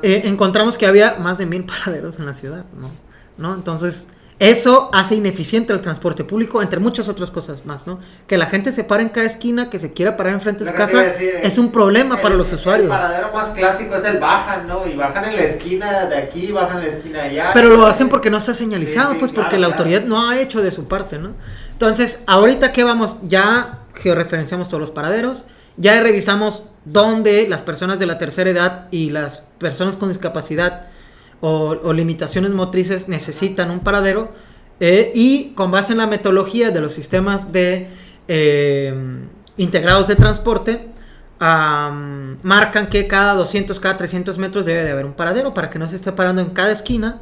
encontramos que había más de mil paraderos en la ciudad, ¿no? ¿no? Entonces, Eso hace ineficiente el transporte público, entre muchas otras cosas más, ¿no? Que la gente se para en cada esquina, que se quiera parar enfrente de su casa, es un problema para los usuarios. El paradero más clásico es el bajan, ¿no? Y bajan en la esquina de aquí, bajan en la esquina de allá. Pero lo hacen porque no está señalizado, pues porque la autoridad no ha hecho de su parte, ¿no? Entonces, ahorita que vamos, ya georreferenciamos todos los paraderos, ya revisamos dónde las personas de la tercera edad y las personas con discapacidad o, limitaciones motrices necesitan un paradero eh, y con base en la metodología de los sistemas de eh, integrados de transporte marcan que cada 200 cada 300 metros debe de haber un paradero para que no se esté parando en cada esquina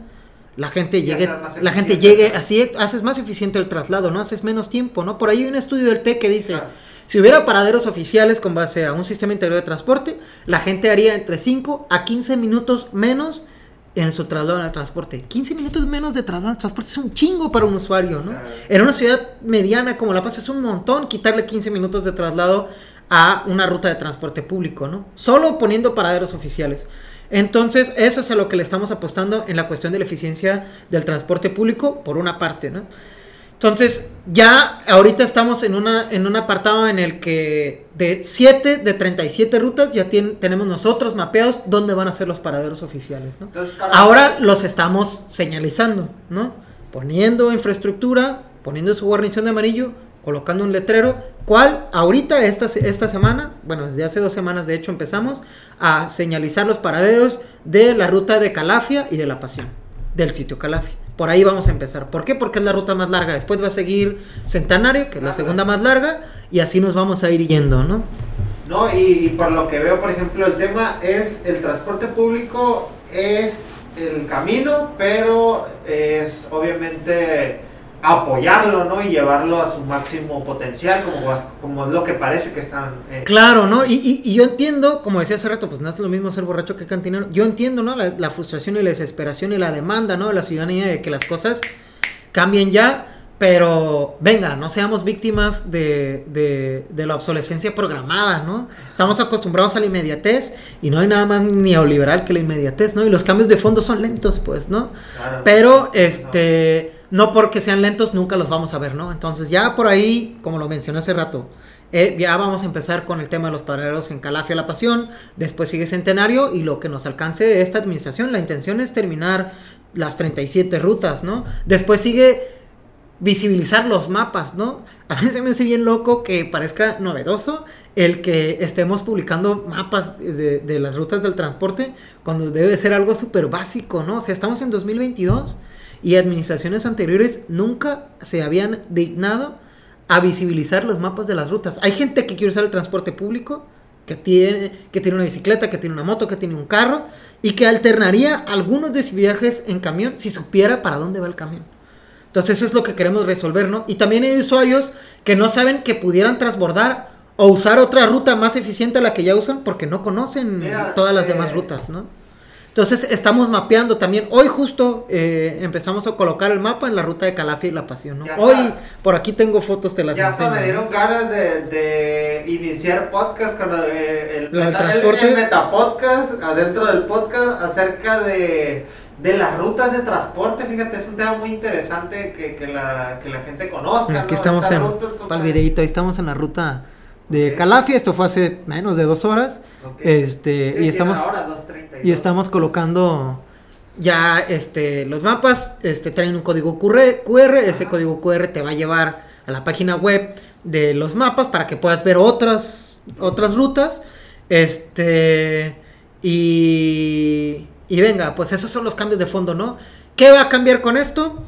la gente llegue la gente llegue así haces más eficiente el traslado no haces menos tiempo no por ahí hay un estudio del TEC que dice si hubiera paraderos oficiales con base a un sistema integrado de transporte la gente haría entre 5 a 15 minutos menos en su traslado el transporte. 15 minutos menos de traslado el transporte es un chingo para un usuario, ¿no? En una ciudad mediana como La Paz es un montón quitarle 15 minutos de traslado a una ruta de transporte público, ¿no? Solo poniendo paraderos oficiales. Entonces, eso es a lo que le estamos apostando en la cuestión de la eficiencia del transporte público, por una parte, ¿no? Entonces, ya ahorita estamos en, una, en un apartado en el que de 7 de 37 rutas ya tenemos nosotros mapeados dónde van a ser los paraderos oficiales. ¿no? Ahora los estamos señalizando, ¿no? Poniendo infraestructura, poniendo su guarnición de amarillo, colocando un letrero, cual ahorita esta, esta semana, bueno, desde hace dos semanas de hecho empezamos a señalizar los paraderos de la ruta de Calafia y de La Pasión, del sitio Calafia. Por ahí vamos a empezar. ¿Por qué? Porque es la ruta más larga. Después va a seguir Centenario, que es la segunda más larga, y así nos vamos a ir yendo, ¿no? No, y, por lo que veo, por ejemplo, el tema es el transporte público es el camino, pero es obviamente apoyarlo, ¿no? Y llevarlo a su máximo potencial, como, como es lo que parece que están... Eh. Claro, ¿no? Y, y, yo entiendo, como decía hace rato, pues no es lo mismo ser borracho que cantinero. Yo entiendo, ¿no? La, frustración y la desesperación y la demanda, ¿no? De la ciudadanía de que las cosas cambien ya, pero venga, no seamos víctimas de, de, de, la obsolescencia programada, ¿no? Estamos acostumbrados a la inmediatez y no hay nada más neoliberal que la inmediatez, ¿no? Y los cambios de fondo son lentos, pues, ¿no? Pero, este no porque sean lentos nunca los vamos a ver, ¿no? Entonces ya por ahí, como lo mencioné hace rato, eh, ya vamos a empezar con el tema de los paraderos en Calafia La Pasión, después sigue Centenario y lo que nos alcance esta administración, la intención es terminar las 37 rutas, ¿no? Después sigue visibilizar los mapas, ¿no? A veces me hace bien loco que parezca novedoso el que estemos publicando mapas de, de las rutas del transporte cuando debe ser algo súper básico, ¿no? O sea, estamos en 2022 y administraciones anteriores nunca se habían dignado a visibilizar los mapas de las rutas. Hay gente que quiere usar el transporte público, que tiene, que tiene una bicicleta, que tiene una moto, que tiene un carro, y que alternaría algunos de sus viajes en camión si supiera para dónde va el camión. Entonces eso es lo que queremos resolver, ¿no? Y también hay usuarios que no saben que pudieran transbordar o usar otra ruta más eficiente a la que ya usan porque no conocen todas las demás eh, rutas, ¿no? Entonces estamos mapeando también. Hoy justo eh, empezamos a colocar el mapa en la ruta de Calafia y La Pasión. ¿no? Hoy por aquí tengo fotos, te las ya enseño. Ya me dieron ganas de, iniciar podcast con eh, el, el, transporte. El, metapodcast, adentro del podcast, acerca de, de las rutas de transporte. Fíjate, es un tema muy interesante que, que, la, que la gente conozca. Aquí estamos en, para el videito, ahí estamos en la ruta de Calafia. Esto fue hace menos de dos horas. Este, y estamos y estamos colocando ya este los mapas. Este traen un código QR, ese código QR te va a llevar a la página web de los mapas para que puedas ver otras otras rutas. Este y y venga, pues esos son los cambios de fondo, ¿no? ¿Qué va a cambiar con esto?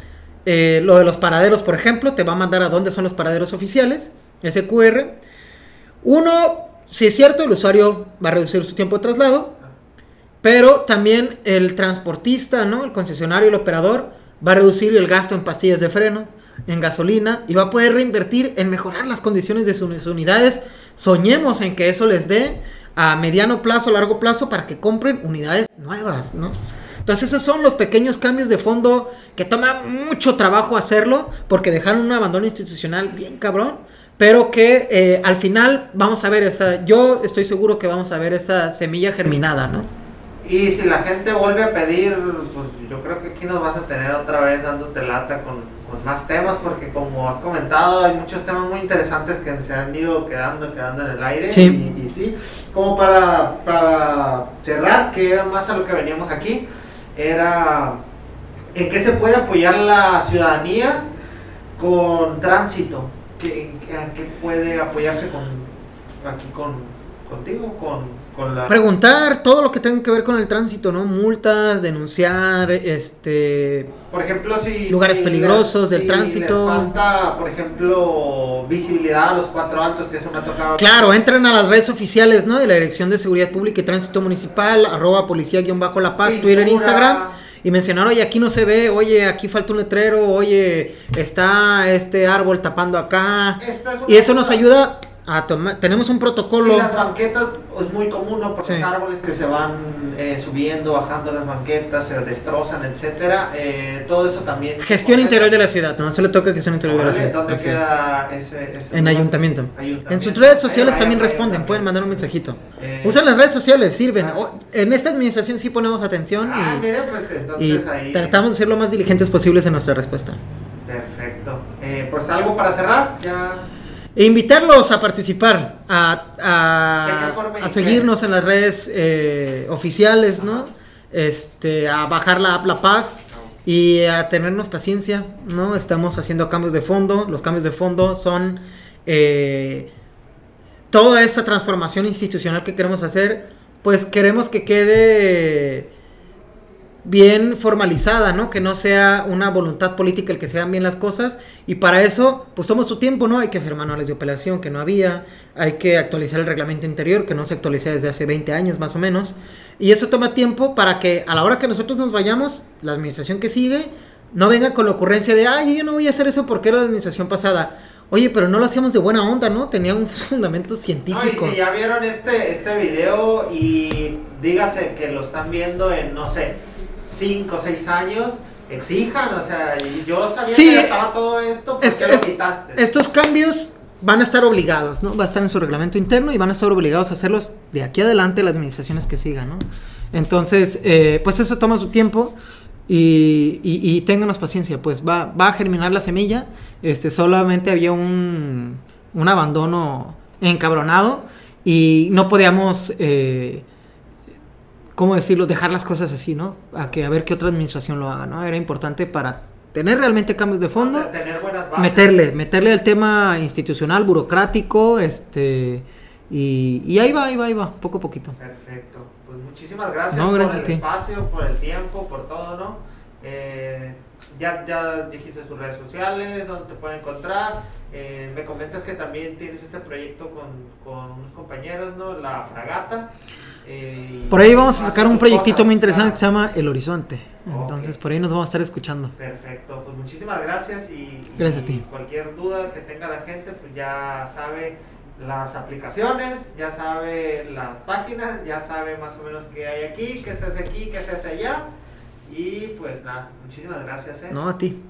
Eh, lo de los paraderos, por ejemplo, te va a mandar a dónde son los paraderos oficiales, ese QR. Uno, si es cierto, el usuario va a reducir su tiempo de traslado, pero también el transportista, ¿no? El concesionario, el operador, va a reducir el gasto en pastillas de freno, en gasolina, y va a poder reinvertir en mejorar las condiciones de sus unidades. Soñemos en que eso les dé a mediano plazo, largo plazo, para que compren unidades nuevas, ¿no? Entonces esos son los pequeños cambios de fondo que toma mucho trabajo hacerlo, porque dejaron un abandono institucional bien cabrón pero que eh, al final vamos a ver esa, yo estoy seguro que vamos a ver esa semilla germinada, ¿no? Y si la gente vuelve a pedir, pues yo creo que aquí nos vas a tener otra vez dándote lata con, con más temas, porque como has comentado, hay muchos temas muy interesantes que se han ido quedando, quedando en el aire. Sí. Y, y sí, como para, para cerrar, que era más a lo que veníamos aquí, era en qué se puede apoyar la ciudadanía con tránsito, que, en qué puede apoyarse con aquí con contigo, con, con la Preguntar todo lo que tenga que ver con el tránsito, ¿no? Multas, denunciar, este... Por ejemplo, si... Lugares si peligrosos le- del si tránsito. falta, por ejemplo, visibilidad a los cuatro altos, que eso me ha tocado. Claro, entren a las redes oficiales, ¿no? De la Dirección de Seguridad Pública y Tránsito Municipal, arroba policía-la paz, Twitter. Instagram. Y mencionar, oye, aquí no se ve, oye, aquí falta un letrero, oye, está este árbol tapando acá. Es Y eso nos ayuda a tomar, tenemos un protocolo. Sí, las banquetas es muy común, ¿no? Por Sí. los árboles que se van eh, subiendo, bajando las banquetas, se destrozan, etcétera. Eh, todo eso también. Gestión interior de la ciudad, no se le toca gestión interior de la ciudad. ¿Dónde así es. queda ese, ese En ayuntamiento. Ayuntamiento. En sus redes sociales Ahí, también responden, pueden mandar un mensajito. Eh, Usan las redes sociales, sirven. ah. O- En esta administración sí ponemos atención Ah, y, mire, pues y entonces ahí. tratamos de ser lo más diligentes posibles en nuestra respuesta. Perfecto. Eh, pues algo para cerrar, ya. E invitarlos a participar, a, seguirnos en las redes eh, oficiales, ¿no? Este, a bajar la app La Paz y a tenernos paciencia, ¿no? Estamos haciendo cambios de fondo. Los cambios de fondo son eh, toda esta transformación institucional que queremos hacer, pues queremos que quede bien formalizada, ¿no? Que no sea una voluntad política el que se hagan bien las cosas. Y para eso, pues toma su tiempo, ¿no? Hay que hacer manuales de operación que no había, hay que actualizar el reglamento interior que no se actualiza desde hace 20 años más o menos. Y eso toma tiempo para que a la hora que nosotros nos vayamos, la administración que sigue no venga con la ocurrencia de, ay, yo no voy a hacer eso porque era la administración pasada. Oye, pero no lo hacíamos de buena onda, ¿no? Tenía un fundamento científico. si ya vieron este, este video y dígase que lo están viendo en, no sé, 5 o 6 años, exijan, o sea, y yo sabía Sí, que estaba todo esto, ¿por es- qué lo es- quitaste? Estos cambios van a estar obligados, ¿no? Va a estar en su reglamento interno y van a estar obligados a hacerlos de aquí adelante las administraciones que sigan, ¿no? Entonces, eh, pues eso toma su tiempo y, y, y ténganos paciencia, pues va, va a germinar la semilla. Este, solamente había un, un abandono encabronado y no podíamos, eh, ¿cómo decirlo? Dejar las cosas así, ¿no? A que a ver qué otra administración lo haga, ¿no? Era importante para tener realmente cambios de fondo Tener buenas bases. meterle, meterle al tema institucional, burocrático, este, y, y ahí va, ahí va, ahí va, poco a poquito. Perfecto. Pues muchísimas gracias No, gracias por el espacio, por el tiempo, por todo, ¿no? Eh, ya, ya dijiste tus redes sociales, donde te pueden encontrar. Eh, me comentas que también tienes este proyecto con, con unos compañeros, ¿no? La Fragata. Eh, Por ahí vamos a sacar un proyectito muy interesante que se llama El Horizonte. Entonces por ahí nos vamos a estar escuchando. Perfecto, pues muchísimas gracias y, Gracias a ti. cualquier duda que tenga la gente, pues ya sabe las aplicaciones, ya sabe las páginas, ya sabe más o menos qué hay aquí, qué se hace aquí, qué se hace allá. Y pues nada, muchísimas gracias. ¿eh? No, a ti.